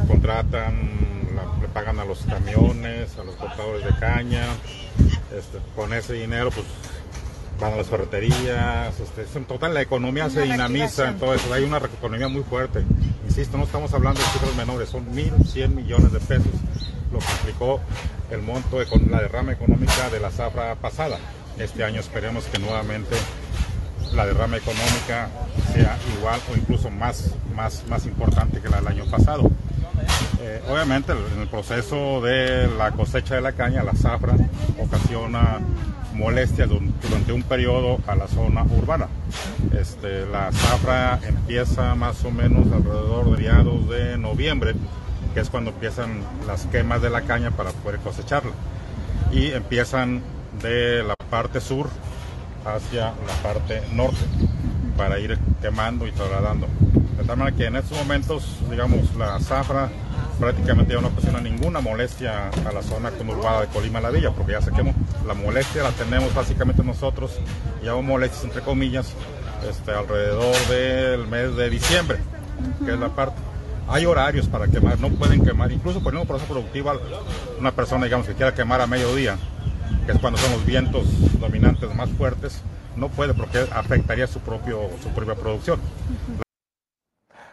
[SPEAKER 11] contratan, le pagan a los camiones, a los cortadores de caña, este, con ese dinero pues van a las ferreterías, este, en total la economía se dinamiza, entonces hay una economía muy fuerte. Insisto, no estamos hablando de cifras menores, son 1.100 millones de pesos lo que implicó el monto de la derrama económica de la zafra pasada. Este año esperemos que nuevamente la derrama económica sea igual o incluso más, más, más importante que la del año pasado. Eh, obviamente en el proceso de la cosecha de la caña, la zafra ocasiona molestias durante un periodo a la zona urbana. Este, la zafra empieza más o menos alrededor de mediados de noviembre que es cuando empiezan las quemas de la caña para poder cosecharla. Y empiezan de la parte sur hacia la parte norte para ir quemando y trasladando. De tal manera que en estos momentos, digamos, la zafra prácticamente ya no ocasiona ninguna molestia a la zona conurbada de Colima La Villa, porque ya se quemó. La molestia la tenemos básicamente nosotros, y hago molestias entre comillas, este, alrededor del mes de diciembre, que es la parte hay horarios para quemar, no pueden quemar, incluso por un proceso productivo, una persona digamos que quiera quemar a mediodía, que es cuando son los vientos dominantes más fuertes, no puede porque afectaría su, propio, su propia producción.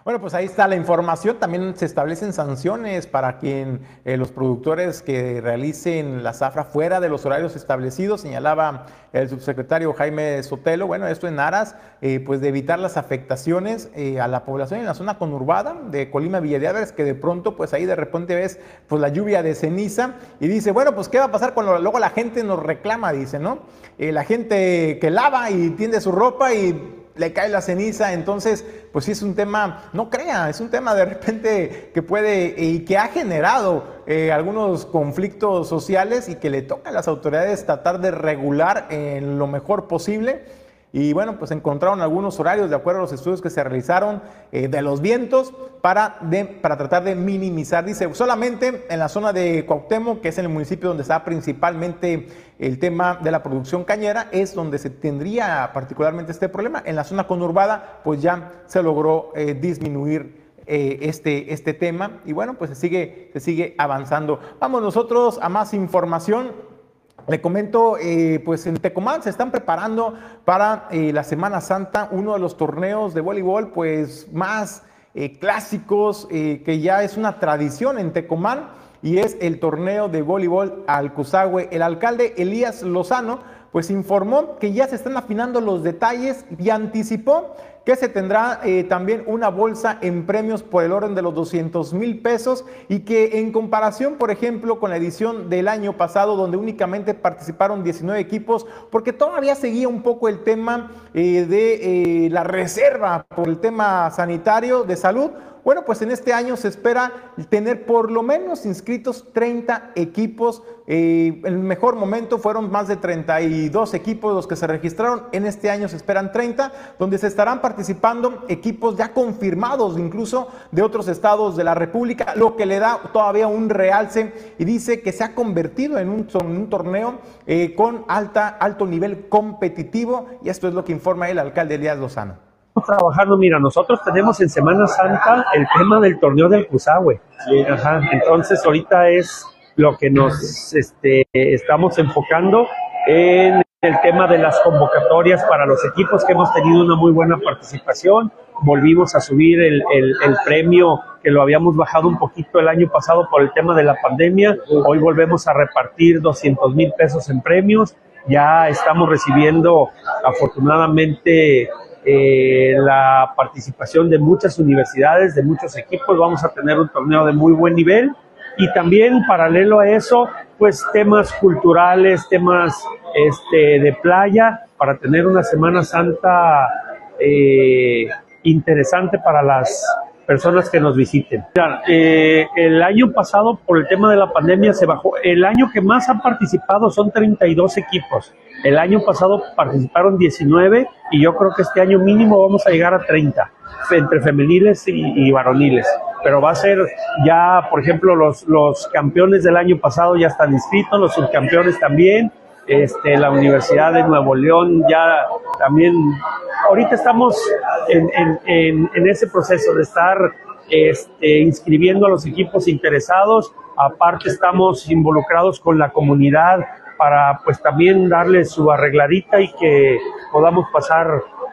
[SPEAKER 1] Bueno, pues ahí está la información. También se establecen sanciones para quien eh, los productores que realicen la zafra fuera de los horarios establecidos, señalaba el subsecretario Jaime Sotelo. Bueno, esto en aras eh, pues de evitar las afectaciones eh, a la población en la zona conurbada de Colima Villa de Álvarez, que de pronto pues ahí de repente ves pues la lluvia de ceniza y dice, bueno, pues qué va a pasar cuando luego la gente nos reclama, dice, ¿no? la gente que lava y tiende su ropa y le cae la ceniza, entonces, pues sí es un tema, no crea, es un tema de repente que puede y que ha generado eh, algunos conflictos sociales y que le toca a las autoridades tratar de regular en lo mejor posible. Y bueno, pues encontraron algunos horarios de acuerdo a los estudios que se realizaron eh, de los vientos para, para tratar de minimizar. Dice, solamente en la zona de Cuauhtémoc, que es en el municipio donde está principalmente el tema de la producción cañera, es donde se tendría particularmente este problema. En la zona conurbada, pues ya se logró eh, disminuir eh, este, este tema y bueno, pues se sigue, se sigue avanzando. Vamos nosotros a más información. Le comento, eh, pues en Tecomán se están preparando para eh, la Semana Santa, uno de los torneos de voleibol pues más eh, clásicos, que ya es una tradición en Tecomán, y es el torneo de voleibol Alcuzagüe. El alcalde Elías Lozano pues informó que ya se están afinando los detalles y anticipó que se tendrá eh, también una bolsa en premios por el orden de los 200 mil pesos y que en comparación, por ejemplo, con la edición del año pasado, donde únicamente participaron 19 equipos, porque todavía seguía un poco el tema eh, de eh, la reserva por el tema sanitario de salud, bueno, pues en este año se espera tener por lo menos inscritos 30 equipos. Eh, el mejor momento fueron más de 32 equipos los que se registraron. En este año se esperan 30, donde se estarán participando equipos ya confirmados, incluso de otros estados de la República, lo que le da todavía un realce y dice que se ha convertido en un, torneo eh, con alta, alto nivel competitivo. Y esto es lo que informa el alcalde Elías Lozano
[SPEAKER 12] trabajando, mira, nosotros tenemos en Semana Santa el tema del torneo del Cusahue. Ajá, entonces ahorita es lo que nos este, estamos enfocando en el tema de las convocatorias para los equipos que hemos tenido una muy buena participación. Volvimos a subir el, el, el, premio que lo habíamos bajado un poquito el año pasado por el tema de la pandemia. Hoy volvemos a repartir 200 mil pesos en premios. Ya estamos recibiendo afortunadamente eh, la participación de muchas universidades, de muchos equipos. Vamos a tener un torneo de muy buen nivel y también paralelo a eso, pues temas culturales, temas este, de playa para tener una Semana Santa eh, interesante para las personas que nos visiten. Eh, el año pasado, por el tema de la pandemia, se bajó. El año que más han participado son 32 equipos. El año pasado participaron 19 y yo creo que este año mínimo vamos a llegar a 30 entre femeniles y, varoniles. Pero va a ser ya, por ejemplo, los, los campeones del año pasado ya están inscritos, los subcampeones también. Este, la Universidad de Nuevo León ya también ahorita estamos en, ese proceso de estar este, inscribiendo a los equipos interesados. Aparte estamos involucrados con la comunidad para pues también darle su arregladita y que podamos pasar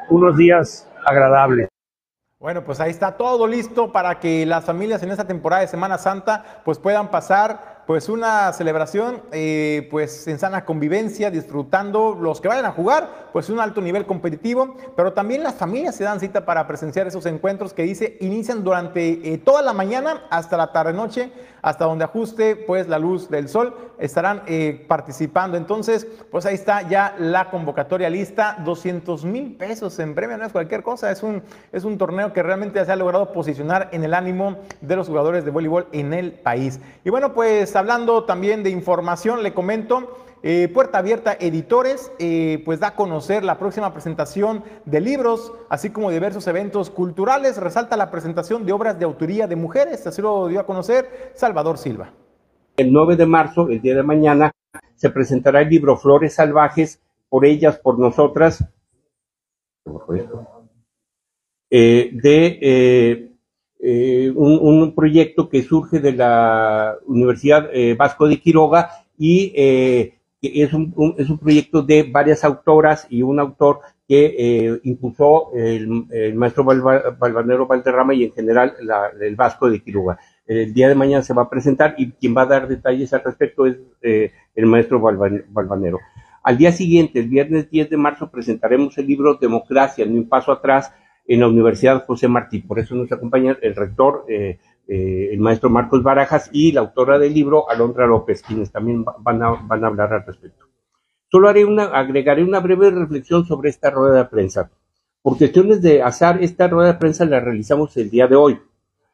[SPEAKER 12] unos días agradables.
[SPEAKER 1] Bueno, pues ahí está todo listo para que las familias en esta temporada de Semana Santa pues puedan pasar pues una celebración eh, pues en sana convivencia, disfrutando los que vayan a jugar, pues un alto nivel competitivo, pero también las familias se dan cita para presenciar esos encuentros que dice inician durante eh, toda la mañana hasta la tarde-noche, hasta donde ajuste pues la luz del sol, estarán eh, participando. Entonces, pues ahí está ya la convocatoria lista, 200 mil pesos en premio, no es cualquier cosa, es un, es un torneo que realmente se ha logrado posicionar en el ánimo de los jugadores de voleibol en el país. Y bueno, pues hablando también de información, le comento, eh, Puerta Abierta Editores, eh, pues da a conocer la próxima presentación de libros, así como diversos eventos culturales. Resalta la presentación de obras de autoría de mujeres, así lo dio a conocer Salvador Silva.
[SPEAKER 13] El 9 de marzo, el día de mañana, se presentará el libro Flores Salvajes, por ellas, por nosotras, eh, de eh, un, proyecto que surge de la Universidad eh, Vasco de Quiroga y eh, es, un, es un proyecto de varias autoras y un autor que impulsó el, maestro Balvanero Valderrama y en general el Vasco de Quiroga. El día de mañana se va a presentar y quien va a dar detalles al respecto es el maestro Balvanero. Al día siguiente, el viernes 10 de marzo, presentaremos el libro Democracia, ni un paso atrás, en la Universidad José Martí. Por eso nos acompaña el rector, eh, eh, el maestro Marcos Barajas y la autora del libro, Alondra López, quienes también van a, van a hablar al respecto. Solo haré una, agregaré una breve reflexión sobre esta rueda de prensa. Por cuestiones de azar, esta rueda de prensa la realizamos el día de hoy.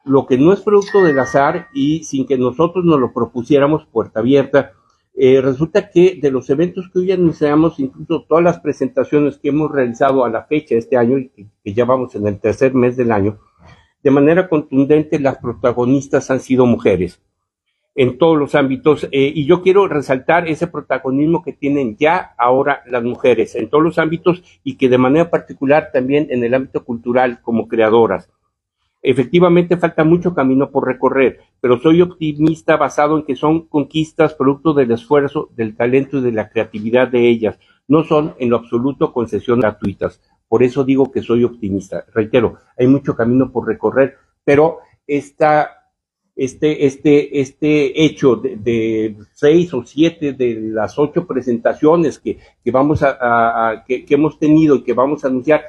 [SPEAKER 13] Lo que no es producto del azar y sin que nosotros nos lo propusiéramos puerta abierta, eh, resulta que de los eventos que hoy anunciamos, incluso todas las presentaciones que hemos realizado a la fecha este año, y que, ya vamos en el tercer mes del año, de manera contundente las protagonistas han sido mujeres en todos los ámbitos eh, y yo quiero resaltar ese protagonismo que tienen ya ahora las mujeres en todos los ámbitos y que de manera particular también en el ámbito cultural como creadoras. Efectivamente falta mucho camino por recorrer, pero soy optimista basado en que son conquistas producto del esfuerzo, del talento y de la creatividad de ellas. No son en lo absoluto concesiones gratuitas. Por eso digo que soy optimista. Reitero, hay mucho camino por recorrer, pero esta, este, este, este hecho de, seis o siete de las ocho presentaciones que, que vamos a, que, que hemos tenido y que vamos a anunciar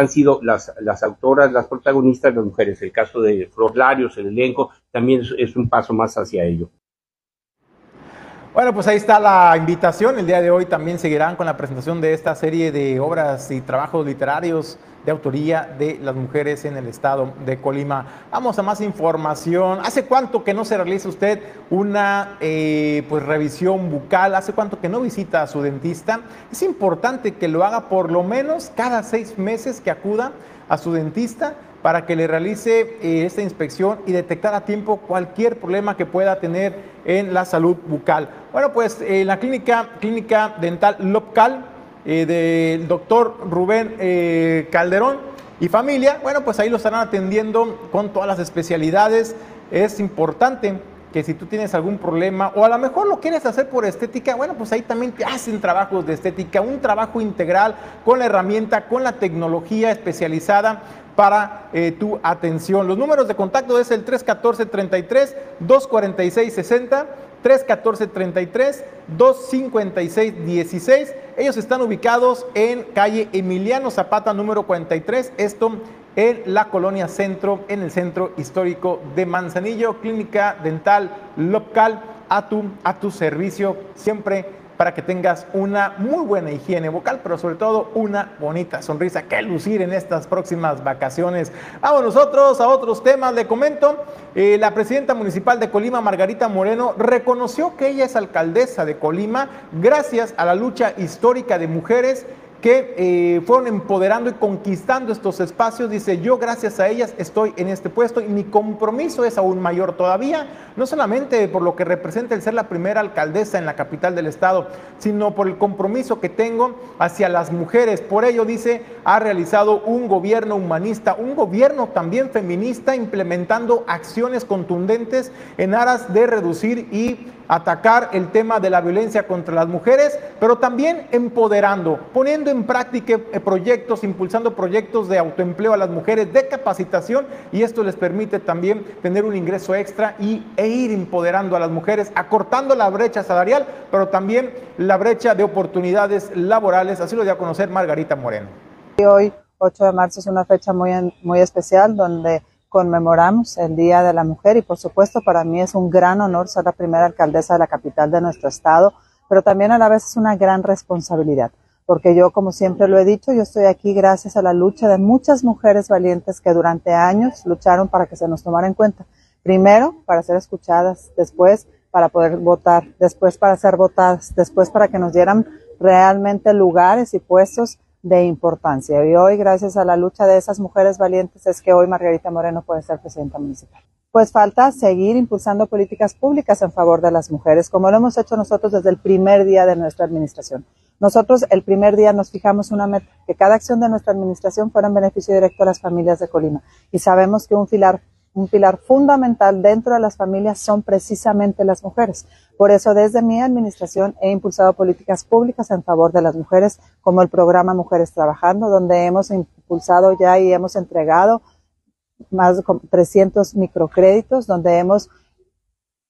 [SPEAKER 13] han sido las, las autoras, las protagonistas, las mujeres. El caso de Flor Larios, el elenco, también es, un paso más hacia ello.
[SPEAKER 1] Bueno, pues ahí está la invitación. El día de hoy también seguirán con la presentación de esta serie de obras y trabajos literarios de autoría de las mujeres en el estado de Colima. Vamos a más información. ¿Hace cuánto que no se realiza usted una eh, pues, revisión bucal? ¿Hace cuánto que no visita a su dentista? Es importante que lo haga por lo menos cada seis meses que acuda a su dentista para que le realice eh, esta inspección y detectar a tiempo cualquier problema que pueda tener en la salud bucal. Bueno, pues en la clínica, clínica dental local eh, del doctor Rubén eh, Calderón y familia, bueno, pues ahí lo estarán atendiendo con todas las especialidades. Es importante que si tú tienes algún problema o a lo mejor lo quieres hacer por estética, bueno, pues ahí también te hacen trabajos de estética, un trabajo integral con la herramienta, con la tecnología especializada para eh, tu atención. Los números de contacto es el 314 33 246 60 314-33, 256-16. Ellos están ubicados en calle Emiliano Zapata número 43, esto en la colonia centro, en el centro histórico de Manzanillo, clínica dental local a tu, a tu servicio, siempre para que tengas una muy buena higiene vocal, pero sobre todo una bonita sonrisa que lucir en estas próximas vacaciones. Vamos nosotros a otros temas. Le comento, eh, la presidenta municipal de Colima, Margarita Moreno, reconoció que ella es alcaldesa de Colima gracias a la lucha histórica de mujeres que eh, fueron empoderando y conquistando estos espacios. Dice, yo gracias a ellas estoy en este puesto y mi compromiso es aún mayor todavía, no solamente por lo que representa el ser la primera alcaldesa en la capital del estado, sino por el compromiso que tengo hacia las mujeres. Por ello, dice, ha realizado un gobierno humanista, un gobierno también feminista, implementando acciones contundentes en aras de reducir y atacar el tema de la violencia contra las mujeres, pero también empoderando, poniendo en práctica eh, proyectos, impulsando proyectos de autoempleo a las mujeres, de capacitación, y esto les permite también tener un ingreso extra y, e ir empoderando a las mujeres, acortando la brecha salarial, pero también la brecha de oportunidades laborales, así lo dio a conocer Margarita Moreno.
[SPEAKER 14] Hoy, 8 de marzo, es una fecha muy, muy especial donde conmemoramos el Día de la Mujer y por supuesto para mí es un gran honor ser la primera alcaldesa de la capital de nuestro estado, pero también a la vez es una gran responsabilidad, porque yo como siempre lo he dicho, yo estoy aquí gracias a la lucha de muchas mujeres valientes que durante años lucharon para que se nos tomara en cuenta. Primero, para ser escuchadas, después para poder votar, después para ser votadas, después para que nos dieran realmente lugares y puestos de importancia. Y hoy, gracias a la lucha de esas mujeres valientes, es que hoy Margarita Moreno puede ser presidenta municipal. Pues falta seguir impulsando políticas públicas en favor de las mujeres, como lo hemos hecho nosotros desde el primer día de nuestra administración. Nosotros el primer día nos fijamos una meta, que cada acción de nuestra administración fuera en beneficio directo a las familias de Colima. Y sabemos que un pilar un pilar fundamental dentro de las familias son precisamente las mujeres. Por eso, desde mi administración he impulsado políticas públicas en favor de las mujeres, como el programa Mujeres Trabajando, donde hemos impulsado ya y hemos entregado más de 300 microcréditos, donde hemos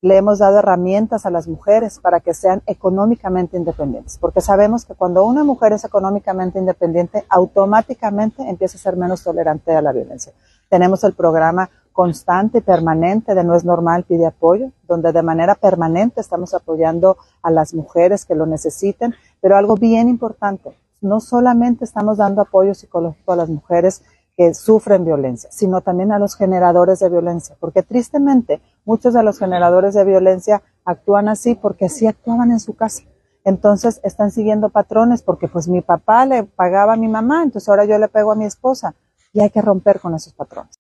[SPEAKER 14] le hemos dado herramientas a las mujeres para que sean económicamente independientes, porque sabemos que cuando una mujer es económicamente independiente, automáticamente empieza a ser menos tolerante a la violencia. Tenemos el programa constante y permanente de No es normal pide apoyo, donde de manera permanente estamos apoyando a las mujeres que lo necesiten, pero algo bien importante, no solamente estamos dando apoyo psicológico a las mujeres que sufren violencia, sino también a los generadores de violencia, porque tristemente muchos de los generadores de violencia actúan así porque así actuaban en su casa. Entonces están siguiendo patrones porque pues mi papá le pagaba a mi mamá, entonces ahora yo le pego a mi esposa y hay que romper con esos patrones.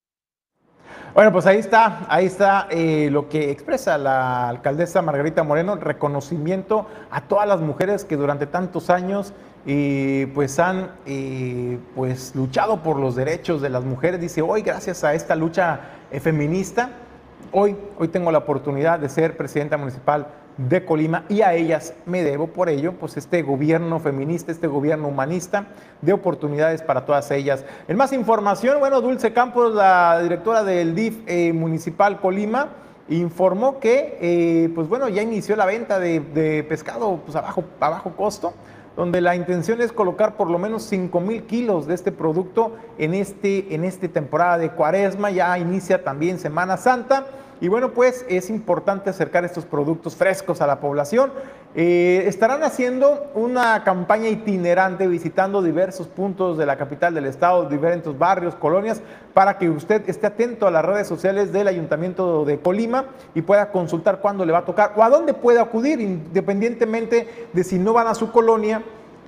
[SPEAKER 1] Bueno, pues ahí está, ahí está eh, lo que expresa la alcaldesa Margarita Moreno, reconocimiento a todas las mujeres que durante tantos años eh, pues han eh, pues luchado por los derechos de las mujeres. Dice, hoy gracias a esta lucha feminista, hoy, hoy tengo la oportunidad de ser presidenta municipal de Colima y a ellas me debo por ello, pues este gobierno feminista, este gobierno humanista de oportunidades para todas ellas. En más información, bueno, Dulce Campos, la directora del DIF eh, municipal Colima, informó que, eh, pues bueno, ya inició la venta de, pescado pues a bajo, a bajo costo donde la intención es colocar por lo menos 5 mil kilos de este producto en este, en esta temporada de cuaresma, ya inicia también Semana Santa y bueno, pues es importante acercar estos productos frescos a la población. Eh, estarán haciendo una campaña itinerante visitando diversos puntos de la capital del estado, diferentes barrios, colonias, para que usted esté atento a las redes sociales del Ayuntamiento de Colima y pueda consultar cuándo le va a tocar o a dónde puede acudir, independientemente de si no van a su colonia,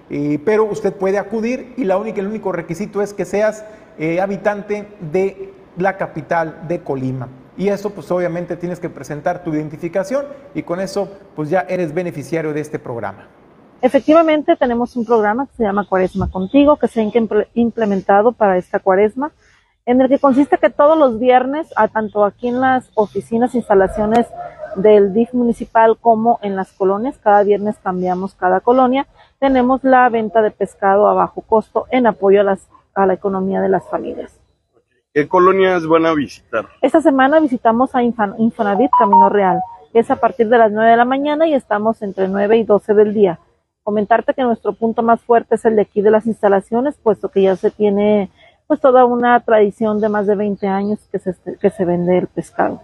[SPEAKER 1] eh, pero usted puede acudir y la única, el único requisito es que seas eh, habitante de la capital de Colima. Y eso pues obviamente tienes que presentar tu identificación y con eso pues ya eres beneficiario de este programa.
[SPEAKER 15] Efectivamente tenemos un programa que se llama Cuaresma Contigo, que se ha implementado para esta cuaresma, en el que consiste que todos los viernes, tanto aquí en las oficinas, instalaciones del DIF municipal como en las colonias, cada viernes cambiamos cada colonia, tenemos la venta de pescado a bajo costo en apoyo a, las, a la economía de las familias.
[SPEAKER 16] ¿Qué colonias van a visitar?
[SPEAKER 15] Esta semana visitamos a Infonavit Camino Real. Es a partir de las 9 de la mañana y estamos entre 9 y 12 del día. Comentarte que nuestro punto más fuerte es el de aquí de las instalaciones, puesto que ya se tiene pues toda una tradición de más de 20 años que se, que se vende el pescado.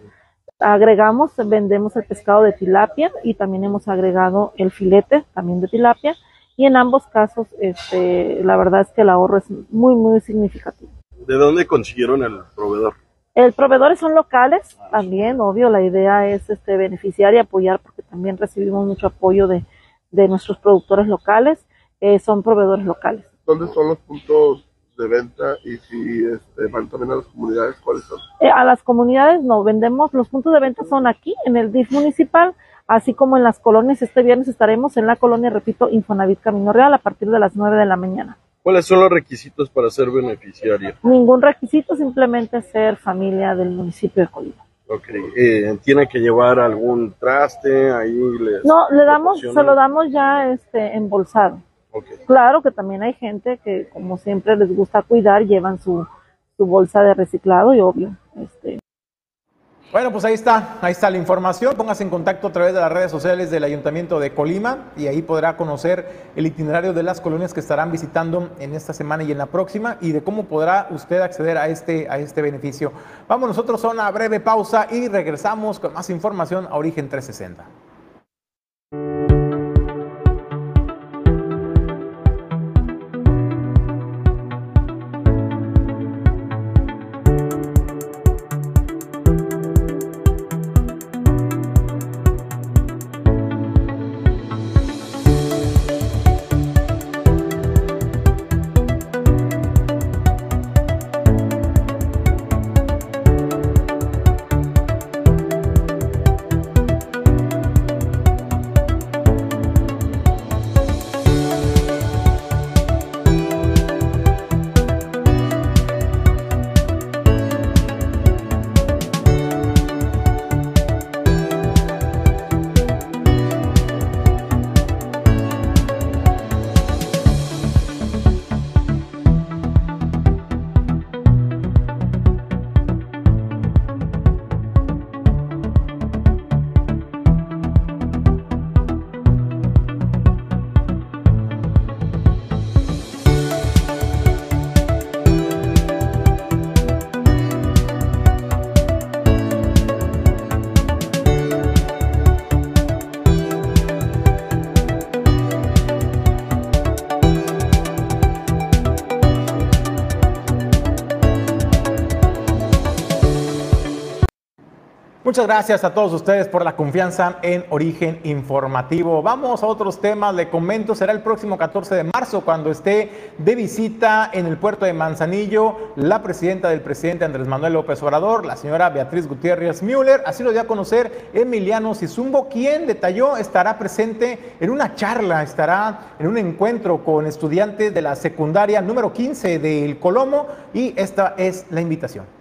[SPEAKER 15] Agregamos, vendemos el pescado de tilapia y también hemos agregado el filete también de tilapia y en ambos casos este, la verdad es que el ahorro es muy muy significativo.
[SPEAKER 16] ¿De dónde consiguieron el proveedor?
[SPEAKER 15] El proveedores son locales, también, obvio, la idea es este, beneficiar y apoyar porque también recibimos mucho apoyo de, de nuestros productores locales, eh, son proveedores locales.
[SPEAKER 16] ¿Dónde son los puntos de venta y si este, van también a las comunidades, cuáles son?
[SPEAKER 15] Eh, a las comunidades no, vendemos, los puntos de venta son aquí, en el DIF municipal, así como en las colonias. Este viernes estaremos en la colonia, repito, Infonavit Camino Real a partir de las 9 de la mañana.
[SPEAKER 16] ¿Cuáles son los requisitos para ser beneficiario?
[SPEAKER 15] Ningún requisito, simplemente ser familia del municipio de Colima.
[SPEAKER 16] Ok, eh, ¿tiene que llevar algún traste? Ahí les
[SPEAKER 15] No, le damos, se lo damos ya este embolsado. Claro que también hay gente que, como siempre, les gusta cuidar, llevan su, su bolsa de reciclado y obvio, este,
[SPEAKER 1] Bueno, pues ahí está, ahí está la información. Póngase en contacto a través de las redes sociales del Ayuntamiento de Colima y ahí podrá conocer el itinerario de las colonias que estarán visitando en esta semana y en la próxima y de cómo podrá usted acceder a este, a este beneficio. Vamos nosotros a una breve pausa y regresamos con más información a Origen 360. Muchas gracias a todos ustedes por la confianza en Origen Informativo. Vamos a otros temas. Le comento, será el próximo 14 de marzo cuando esté de visita en el puerto de Manzanillo la presidenta del presidente Andrés Manuel López Obrador, la señora Beatriz Gutiérrez Müller. Así lo dio a conocer Emiliano Sizumbo, quien detalló estará presente en una charla, estará en un encuentro con estudiantes de la secundaria número 15 del Colomo y esta es la invitación.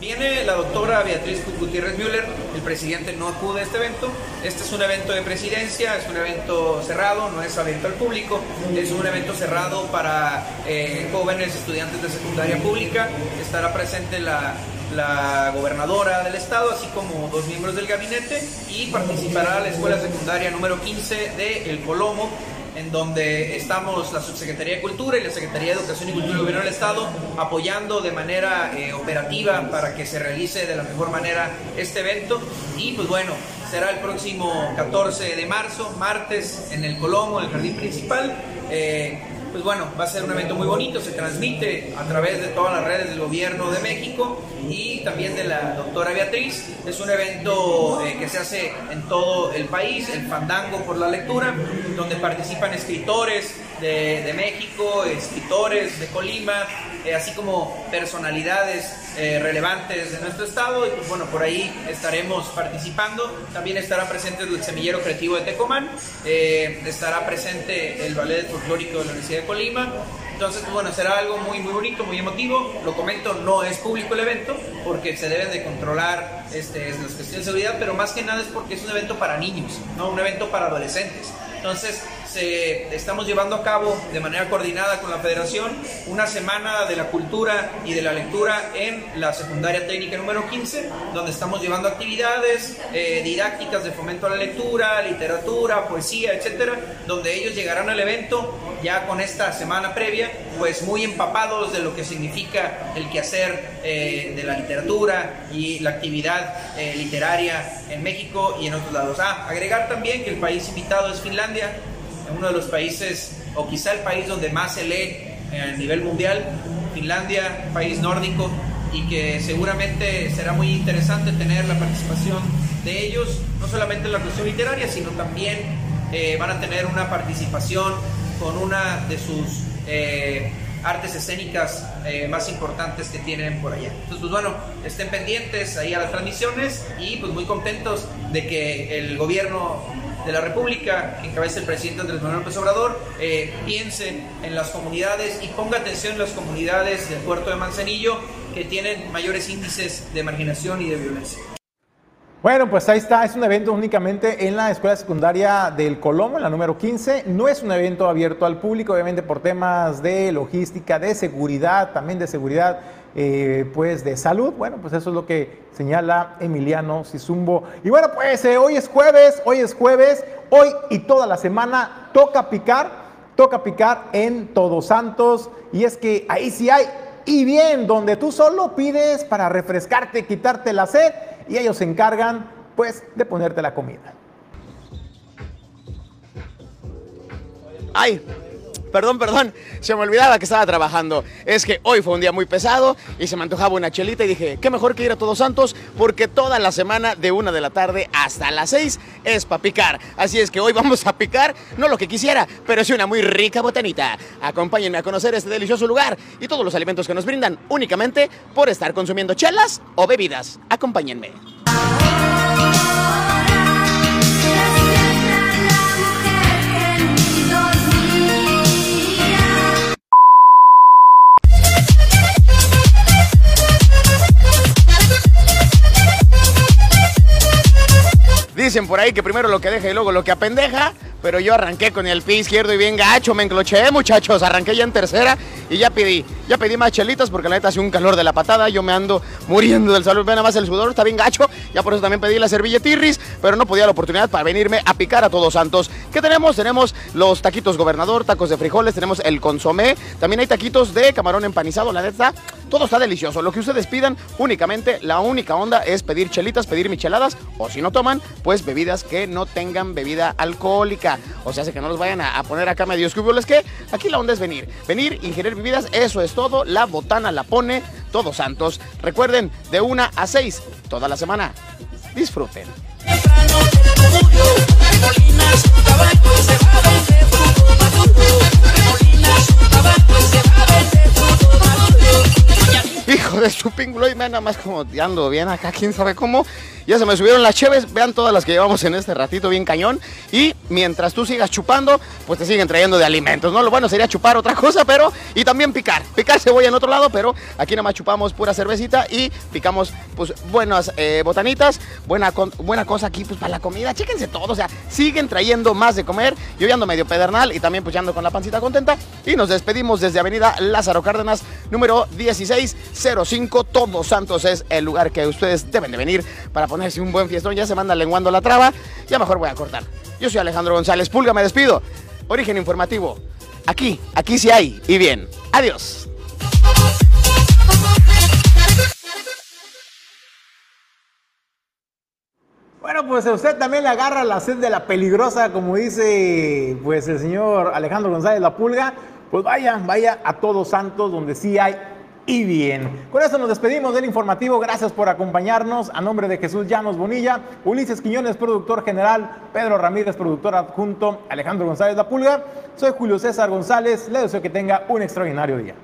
[SPEAKER 17] Viene la doctora Beatriz Gutiérrez Müller, el presidente no acude a este evento. Este es un evento de presidencia, es un evento cerrado, no es abierto al público, es un evento cerrado para eh, jóvenes estudiantes de secundaria pública. Estará presente la, la gobernadora del estado, así como dos miembros del gabinete, y participará la escuela secundaria número 15 de El Colomo, en donde estamos la Subsecretaría de Cultura y la Secretaría de Educación y Cultura del Gobierno del Estado apoyando de manera eh, operativa para que se realice de la mejor manera este evento. Y pues bueno, será el próximo 14 de marzo, martes, en el Colomo, en el jardín principal. Eh, pues bueno, va a ser un evento muy bonito, se transmite a través de todas las redes del gobierno de México y también de la doctora Beatriz. Es un evento eh, que se hace en todo el país, el Fandango por la Lectura, donde participan escritores de, México, escritores de Colima, eh, así como personalidades eh, relevantes de nuestro estado y pues bueno, por ahí estaremos participando. También estará presente el Semillero Creativo de Tecomán, eh, estará presente el Ballet Folclórico de la Universidad de Colima. Entonces, pues bueno, será algo muy, muy bonito, muy emotivo. Lo comento, no es público el evento porque se deben de controlar este, las cuestiones de seguridad, pero más que nada es porque es un evento para niños, no un evento para adolescentes. Entonces, se, estamos llevando a cabo de manera coordinada con la Federación una semana de la cultura y de la lectura en la secundaria técnica número 15, donde estamos llevando actividades eh, didácticas de fomento a la lectura, literatura, poesía, etcétera, donde ellos llegarán al evento ya con esta semana previa, pues muy empapados de lo que significa el quehacer eh, de la literatura y la actividad eh, literaria en México y en otros lados. Ah, agregar también que el país invitado es Finlandia, uno de los países, o quizá el país donde más se lee a nivel mundial, Finlandia, país nórdico, y que seguramente será muy interesante tener la participación de ellos, no solamente en la cuestión literaria, sino también eh, van a tener una participación con una de sus eh, artes escénicas eh, más importantes que tienen por allá. Entonces, pues bueno, estén pendientes ahí a las transmisiones y pues muy contentos de que el gobierno de la República, que encabeza el presidente Andrés Manuel López Obrador, eh, piense en las comunidades y ponga atención en las comunidades del puerto de Manzanillo que tienen mayores índices de marginación y de violencia.
[SPEAKER 1] Bueno, pues ahí está, es un evento únicamente en la escuela secundaria del Colomo, en la número 15. No es un evento abierto al público, obviamente por temas de logística, de seguridad, también de seguridad, eh, pues de salud. Bueno, pues eso es lo que señala Emiliano Sizumbo. Y bueno, pues eh, hoy es jueves, hoy es jueves, hoy y toda la semana toca picar, toca picar en Todos Santos. Y es que ahí sí hay, y bien, donde tú solo pides para refrescarte, quitarte la sed y ellos se encargan pues de ponerte la comida.
[SPEAKER 18] Ay, perdón, perdón, se me olvidaba que estaba trabajando. Es que hoy fue un día muy pesado y se me antojaba una chelita y dije, qué mejor que ir a Todos Santos porque toda la semana de una de la tarde hasta las seis es para picar. Así es que hoy vamos a picar, no lo que quisiera, pero sí una muy rica botanita. Acompáñenme a conocer este delicioso lugar y todos los alimentos que nos brindan únicamente por estar consumiendo chelas o bebidas. Acompáñenme. Dicen por ahí que primero lo que deja y luego lo que apendeja, pero yo arranqué con el pie izquierdo y bien gacho, me encloché, muchachos, arranqué ya en tercera y ya pedí, ya pedí más chelitas porque la neta hace un calor de la patada, yo me ando muriendo del salud, nada más el sudor, está bien gacho, ya por eso también pedí la servilletirris, pero no podía la oportunidad para venirme a picar a Todos Santos. ¿Qué tenemos? Tenemos los taquitos gobernador, tacos de frijoles, tenemos el consomé, también hay taquitos de camarón empanizado, la neta, todo está delicioso, lo que ustedes pidan únicamente, la única onda es pedir chelitas, pedir micheladas, o si no toman, pues bebidas que no tengan bebida alcohólica. O sea, que no los vayan a, poner acá medio es que aquí la onda es venir. Venir, ingerir bebidas, eso es todo. La botana la pone Todos Santos. Recuerden, de una a seis, toda la semana. Disfruten. Hijo de su pingulo y me nada más como ando bien acá, quién sabe cómo. Ya se me subieron las cheves, vean todas las que llevamos en este ratito bien cañón. Y mientras tú sigas chupando, pues te siguen trayendo de alimentos, ¿no? Lo bueno sería chupar otra cosa, pero y también picar. Picar cebolla en otro lado, pero aquí nada más chupamos pura cervecita y picamos pues buenas eh, botanitas, buena, con- buena cosa aquí pues para la comida. Chéquense todo, o sea, siguen trayendo más de comer. Yo ya ando medio pedernal y también pues ya con la pancita contenta. Y nos despedimos desde Avenida Lázaro Cárdenas, número 1605. Todos Santos es el lugar que ustedes deben de venir para ponerse un buen fiestón. Ya se manda lenguando la traba. Ya mejor voy a cortar. Yo soy Alejandro González Pulga, me despido. Origen informativo. Aquí, aquí sí hay. Y bien. Adiós.
[SPEAKER 1] Bueno, pues a usted también le agarra la sed de la peligrosa, como dice pues el señor Alejandro González La Pulga, pues vaya, vaya a Todos Santos, donde sí hay y bien. Con eso nos despedimos del informativo. Gracias por acompañarnos. A nombre de Jesús Llanos Bonilla, Ulises Quiñones, productor general, Pedro Ramírez, productor adjunto, Alejandro González La Pulga. Soy Julio César González. Le deseo que tenga un extraordinario día.